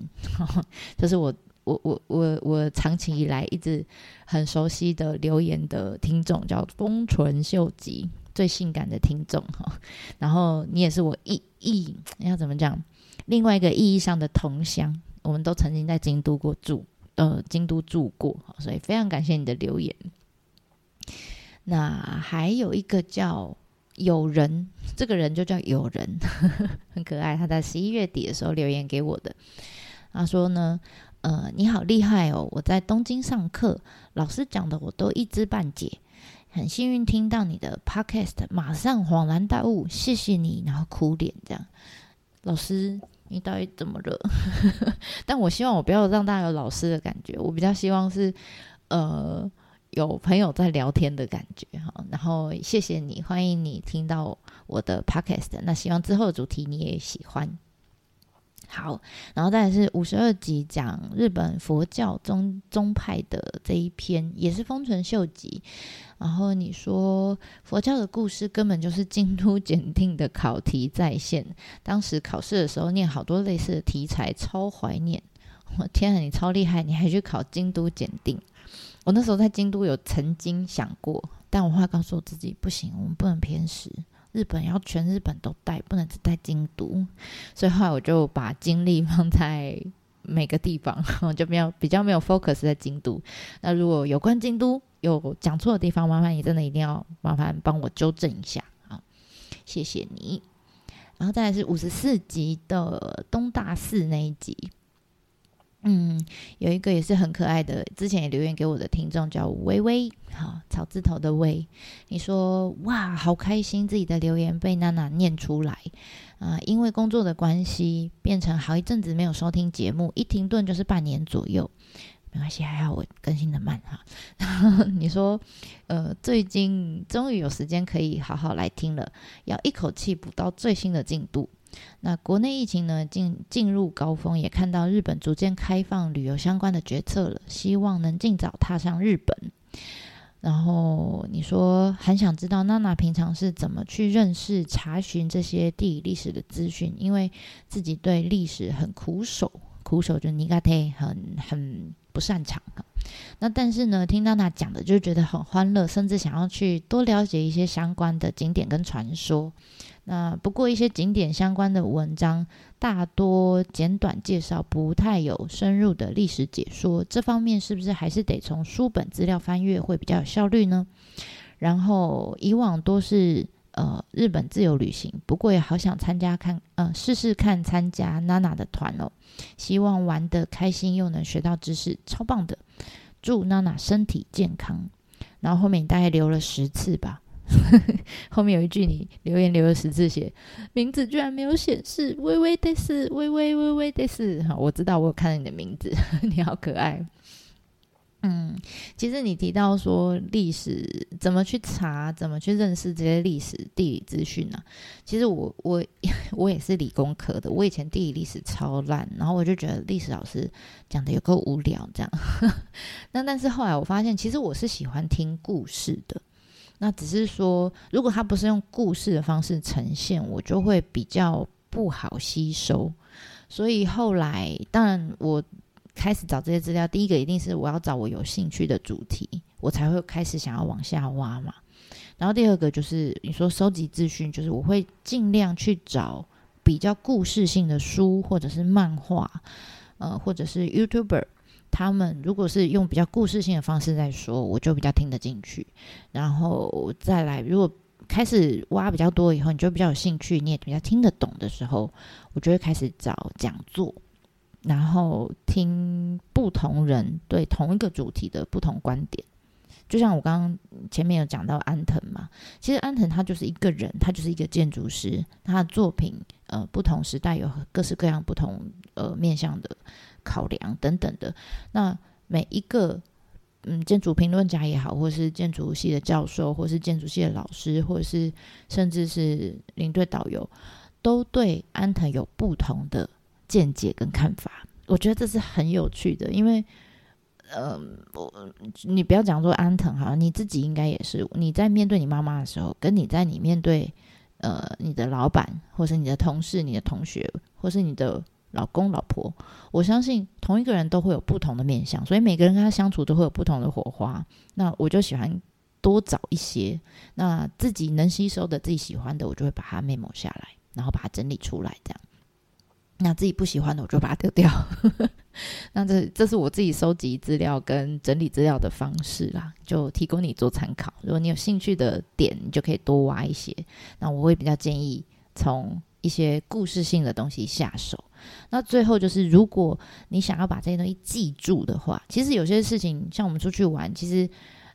S1: [laughs] 这是我我我我我长期以来一直很熟悉的留言的听众，叫丰纯秀吉。最性感的听众哈，然后你也是我意意要怎么讲？另外一个意义上的同乡，我们都曾经在京都过住，呃，京都住过，所以非常感谢你的留言。那还有一个叫有人，这个人就叫有人，[laughs] 很可爱。他在十一月底的时候留言给我的，他说呢，呃，你好厉害哦，我在东京上课，老师讲的我都一知半解。很幸运听到你的 podcast，马上恍然大悟，谢谢你，然后哭脸这样。老师，你到底怎么了？[laughs] 但我希望我不要让大家有老师的感觉，我比较希望是呃有朋友在聊天的感觉哈。然后谢谢你，欢迎你听到我的 podcast，那希望之后的主题你也喜欢。好，然后再来是五十二集讲日本佛教宗宗派的这一篇，也是丰臣秀吉。然后你说佛教的故事根本就是京都检定的考题在线，当时考试的时候念好多类似的题材，超怀念。我天啊，你超厉害，你还去考京都检定？我那时候在京都有曾经想过，但我后来告诉我自己不行，我们不能偏食。日本要全日本都带，不能只带京都，所以后来我就把精力放在每个地方，[laughs] 我就没有比较没有 focus 在京都。那如果有关京都有讲错的地方，麻烦你真的一定要麻烦帮我纠正一下啊，谢谢你。然后再来是五十四集的东大寺那一集。嗯，有一个也是很可爱的，之前也留言给我的听众叫微微，好草字头的微。你说哇，好开心自己的留言被娜娜念出来啊！因为工作的关系，变成好一阵子没有收听节目，一停顿就是半年左右。没关系，还好我更新的慢哈。[laughs] 你说，呃，最近终于有时间可以好好来听了，要一口气补到最新的进度。那国内疫情呢进进入高峰，也看到日本逐渐开放旅游相关的决策了，希望能尽早踏上日本。然后你说很想知道娜娜平常是怎么去认识、查询这些地理历史的资讯，因为自己对历史很苦手，苦手就尼嘎特很很不擅长那但是呢，听娜娜讲的就觉得很欢乐，甚至想要去多了解一些相关的景点跟传说。那不过一些景点相关的文章大多简短介绍，不太有深入的历史解说。这方面是不是还是得从书本资料翻阅会比较有效率呢？然后以往都是呃日本自由旅行，不过也好想参加看，呃试试看参加娜娜的团哦。希望玩得开心又能学到知识，超棒的！祝娜娜身体健康。然后后面大概留了十次吧。[laughs] 后面有一句，你留言留了十字写，名字居然没有显示，微微的是，微微微微的是。好，我知道我有看到你的名字，[laughs] 你好可爱。嗯，其实你提到说历史怎么去查，怎么去认识这些历史地理资讯呢？其实我我 [laughs] 我也是理工科的，我以前地理历史超烂，然后我就觉得历史老师讲的有够无聊这样。那但是后来我发现，其实我是喜欢听故事的。那只是说，如果他不是用故事的方式呈现，我就会比较不好吸收。所以后来，当然我开始找这些资料，第一个一定是我要找我有兴趣的主题，我才会开始想要往下挖嘛。然后第二个就是你说收集资讯，就是我会尽量去找比较故事性的书，或者是漫画，呃，或者是 YouTuber。他们如果是用比较故事性的方式在说，我就比较听得进去。然后再来，如果开始挖比较多以后，你就比较有兴趣，你也比较听得懂的时候，我就会开始找讲座，然后听不同人对同一个主题的不同观点。就像我刚刚前面有讲到安藤嘛，其实安藤他就是一个人，他就是一个建筑师，他的作品呃不同时代有各式各样不同呃面向的。考量等等的，那每一个嗯建筑评论家也好，或是建筑系的教授，或是建筑系的老师，或者是甚至是领队导游，都对安藤有不同的见解跟看法。我觉得这是很有趣的，因为呃，我你不要讲说安藤哈，你自己应该也是你在面对你妈妈的时候，跟你在你面对呃你的老板，或是你的同事、你的同学，或是你的。老公、老婆，我相信同一个人都会有不同的面相，所以每个人跟他相处都会有不同的火花。那我就喜欢多找一些，那自己能吸收的、自己喜欢的，我就会把它 memo 下来，然后把它整理出来。这样，那自己不喜欢的，我就把它丢掉。[laughs] 那这这是我自己收集资料跟整理资料的方式啦，就提供你做参考。如果你有兴趣的点，你就可以多挖一些。那我会比较建议从一些故事性的东西下手。那最后就是，如果你想要把这些东西记住的话，其实有些事情，像我们出去玩，其实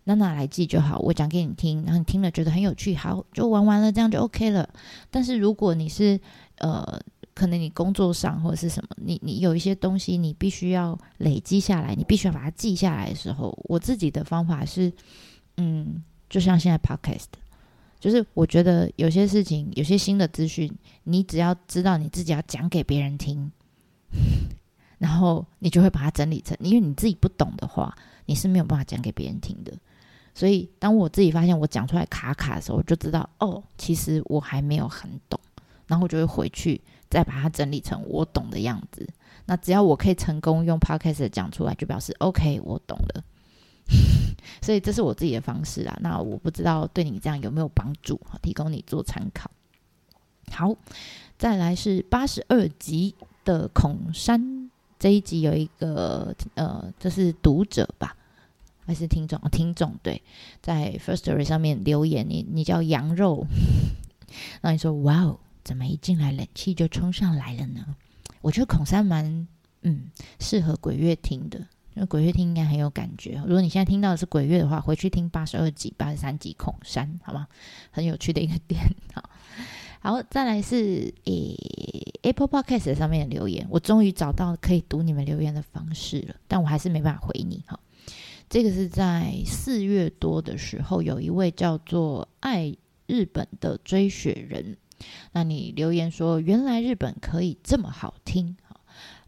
S1: 娜娜来记就好。我讲给你听，然后你听了觉得很有趣，好，就玩完了，这样就 OK 了。但是如果你是呃，可能你工作上或者是什么，你你有一些东西你必须要累积下来，你必须要把它记下来的时候，我自己的方法是，嗯，就像现在 Podcast。就是我觉得有些事情，有些新的资讯，你只要知道你自己要讲给别人听，[laughs] 然后你就会把它整理成，因为你自己不懂的话，你是没有办法讲给别人听的。所以当我自己发现我讲出来卡卡的时候，我就知道哦，其实我还没有很懂，然后我就会回去再把它整理成我懂的样子。那只要我可以成功用 podcast 讲出来，就表示 OK，我懂了。[laughs] 所以这是我自己的方式啊，那我不知道对你这样有没有帮助提供你做参考。好，再来是八十二集的孔山这一集有一个呃，这是读者吧，还是听众？听众对，在 First Story 上面留言，你你叫羊肉，那你说哇哦，怎么一进来冷气就冲上来了呢？我觉得孔山蛮嗯适合鬼月听的。那鬼月听应该很有感觉。如果你现在听到的是鬼月的话，回去听八十二集、八十三集孔山，好吗？很有趣的一个点。好，然后再来是诶 Apple Podcast 上面的留言，我终于找到可以读你们留言的方式了，但我还是没办法回你哈。这个是在四月多的时候，有一位叫做爱日本的追雪人，那你留言说，原来日本可以这么好听，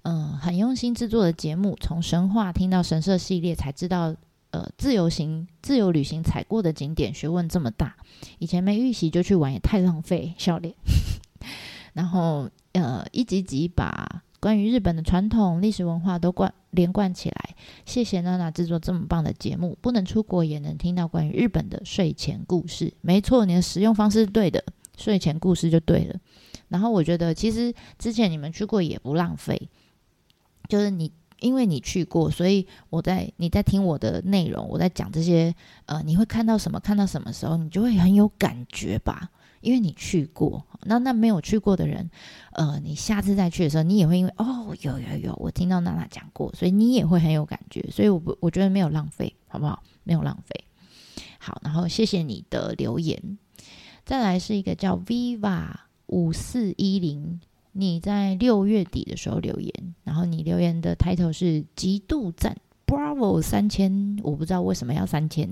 S1: 嗯，很用心制作的节目，从神话听到神社系列，才知道。呃，自由行、自由旅行踩过的景点，学问这么大，以前没预习就去玩，也太浪费，笑脸。[laughs] 然后，呃，一集集把关于日本的传统历史文化都贯连贯起来。谢谢娜娜制作这么棒的节目，不能出国也能听到关于日本的睡前故事。没错，你的使用方式是对的，睡前故事就对了。然后，我觉得其实之前你们去过也不浪费，就是你。因为你去过，所以我在你在听我的内容，我在讲这些，呃，你会看到什么？看到什么时候，你就会很有感觉吧？因为你去过，那那没有去过的人，呃，你下次再去的时候，你也会因为哦，有有有，我听到娜娜讲过，所以你也会很有感觉。所以，我不我觉得没有浪费，好不好？没有浪费。好，然后谢谢你的留言。再来是一个叫 Viva 五四一零。你在六月底的时候留言，然后你留言的抬头是极度赞，Bravo 三千，我不知道为什么要三千。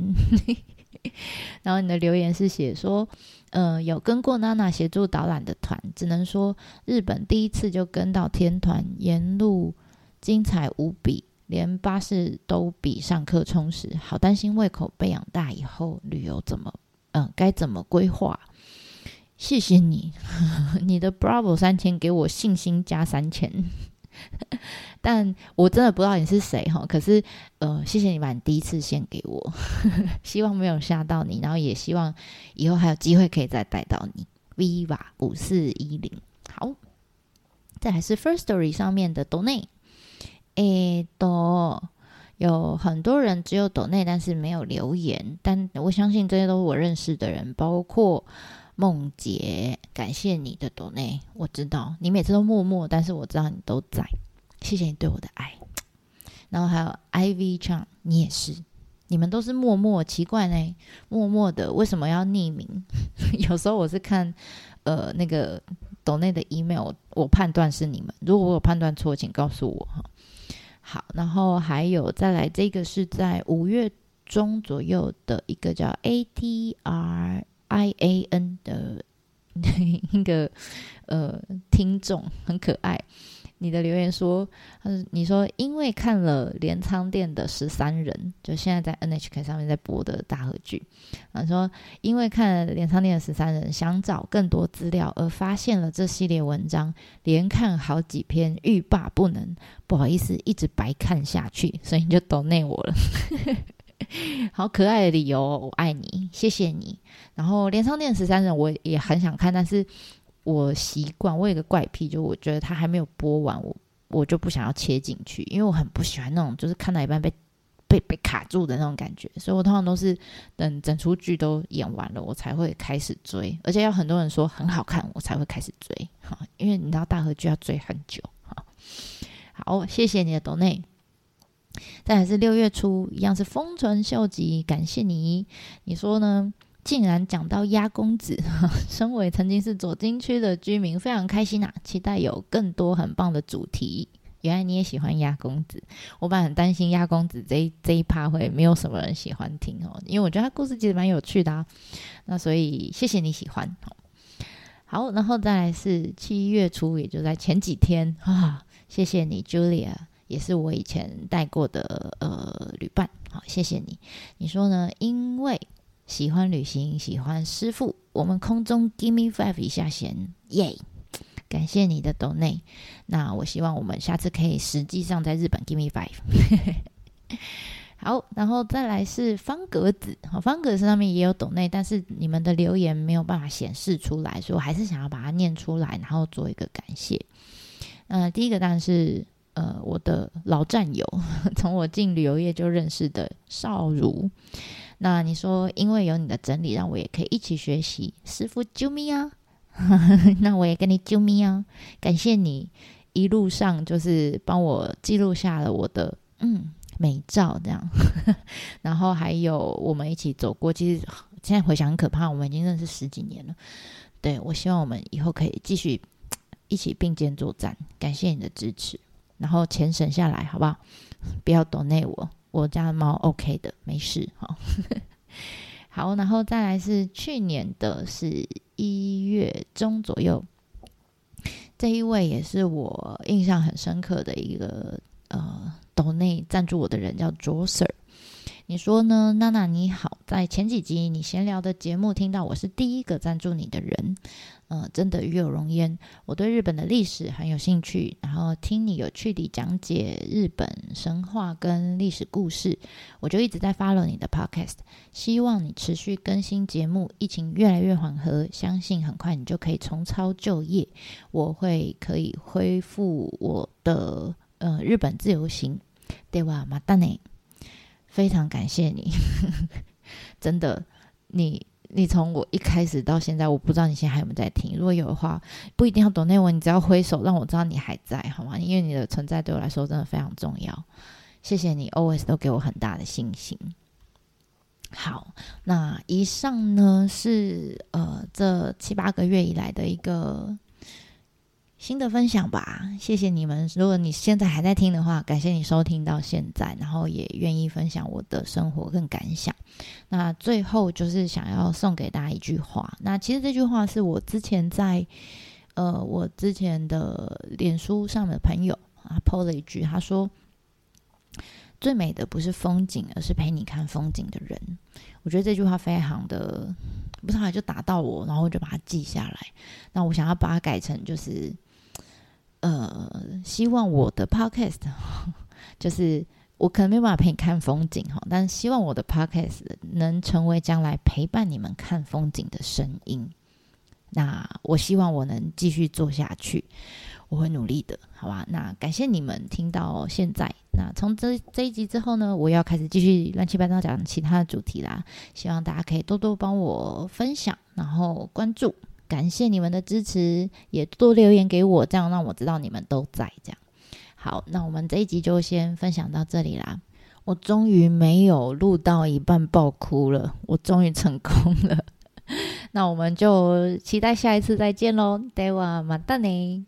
S1: [laughs] 然后你的留言是写说，呃，有跟过娜娜协助导览的团，只能说日本第一次就跟到天团，沿路精彩无比，连巴士都比上课充实。好担心胃口被养大以后旅游怎么，嗯，该怎么规划？谢谢你，[laughs] 你的 Bravo 三千给我信心加三千，[laughs] 但我真的不知道你是谁哈。可是呃，谢谢你把你第一次献给我，[laughs] 希望没有吓到你，然后也希望以后还有机会可以再带到你。Viva 五四一零，好，这还是 First Story 上面的 Donate，诶，都有很多人只有 Donate，但是没有留言，但我相信这些都是我认识的人，包括。梦杰，感谢你的朵内，我知道你每次都默默，但是我知道你都在，谢谢你对我的爱。然后还有 I V 唱你也是，你们都是默默，奇怪呢，默默的为什么要匿名？[laughs] 有时候我是看呃那个朵内的 email，我判断是你们，如果我有判断错，请告诉我哈。好，然后还有再来这个是在五月中左右的一个叫 ATR。I A N 的 [laughs] 一个呃听众很可爱，你的留言说，他你说因为看了镰仓店的十三人，就现在在 N H K 上面在播的大合剧，啊说因为看了镰仓店的十三人，想找更多资料而发现了这系列文章，连看好几篇欲罢不能，不好意思一直白看下去，所以你就懂内我了。[laughs] 好可爱的理由，我爱你，谢谢你。然后《连上店十三人》我也很想看，但是我习惯，我有个怪癖，就我觉得他还没有播完，我我就不想要切进去，因为我很不喜欢那种就是看到一半被被被卡住的那种感觉，所以我通常都是等整出剧都演完了，我才会开始追，而且要很多人说很好看，我才会开始追。哈，因为你知道大合剧要追很久。哈，好，谢谢你的董内。再还是六月初，一样是丰臣秀吉，感谢你。你说呢？竟然讲到鸭公子，[laughs] 身为曾经是左京区的居民，非常开心啊！期待有更多很棒的主题。原来你也喜欢鸭公子，我本来很担心鸭公子这一这一趴会没有什么人喜欢听哦，因为我觉得他故事其实蛮有趣的啊。那所以谢谢你喜欢。好，然后再来是七月初，也就在前几天啊，谢谢你，Julia。也是我以前带过的呃旅伴，好，谢谢你。你说呢？因为喜欢旅行，喜欢师傅，我们空中 give me five 一下弦，耶！感谢你的 donate。那我希望我们下次可以实际上在日本 give me five。[laughs] 好，然后再来是方格子，好，方格子上面也有 donate，但是你们的留言没有办法显示出来，所以我还是想要把它念出来，然后做一个感谢。呃，第一个当然是。呃，我的老战友，[laughs] 从我进旅游业就认识的少如，那你说，因为有你的整理，让我也可以一起学习，师傅救命啊！[laughs] 那我也跟你救命啊！感谢你一路上就是帮我记录下了我的嗯美照，这样，[laughs] 然后还有我们一起走过，其实现在回想很可怕，我们已经认识十几年了对我希望我们以后可以继续 [tsk] 一起并肩作战。感谢你的支持，然后钱省下来好不好？不要躲内我，我家的猫 OK 的，没事哈。[laughs] 好，然后再来是去年的是一月中左右，这一位也是我印象很深刻的一个呃，岛内赞助我的人叫卓 Sir。你说呢，娜娜你好，在前几集你闲聊的节目听到我是第一个赞助你的人，呃，真的与有荣焉。我对日本的历史很有兴趣，然后听你有趣地讲解日本神话跟历史故事，我就一直在 follow 你的 podcast。希望你持续更新节目，疫情越来越缓和，相信很快你就可以重操旧业，我会可以恢复我的呃日本自由行。对哇，马达内。非常感谢你，[laughs] 真的，你你从我一开始到现在，我不知道你现在还有没有在听。如果有的话，不一定要懂内文，你只要挥手让我知道你还在，好吗？因为你的存在对我来说真的非常重要。谢谢你，always 都给我很大的信心。好，那以上呢是呃这七八个月以来的一个。新的分享吧，谢谢你们。如果你现在还在听的话，感谢你收听到现在，然后也愿意分享我的生活跟感想。那最后就是想要送给大家一句话。那其实这句话是我之前在呃我之前的脸书上的朋友啊 po 了一句，他说：“最美的不是风景，而是陪你看风景的人。”我觉得这句话非常的不上来就打到我，然后我就把它记下来。那我想要把它改成就是。呃，希望我的 podcast [laughs] 就是我可能没办法陪你看风景哈，但是希望我的 podcast 能成为将来陪伴你们看风景的声音。那我希望我能继续做下去，我会努力的，好吧？那感谢你们听到现在。那从这这一集之后呢，我要开始继续乱七八糟讲其他的主题啦。希望大家可以多多帮我分享，然后关注。感谢你们的支持，也多留言给我，这样让我知道你们都在。这样好，那我们这一集就先分享到这里啦。我终于没有录到一半爆哭了，我终于成功了。[laughs] 那我们就期待下一次再见喽，待会马达尼。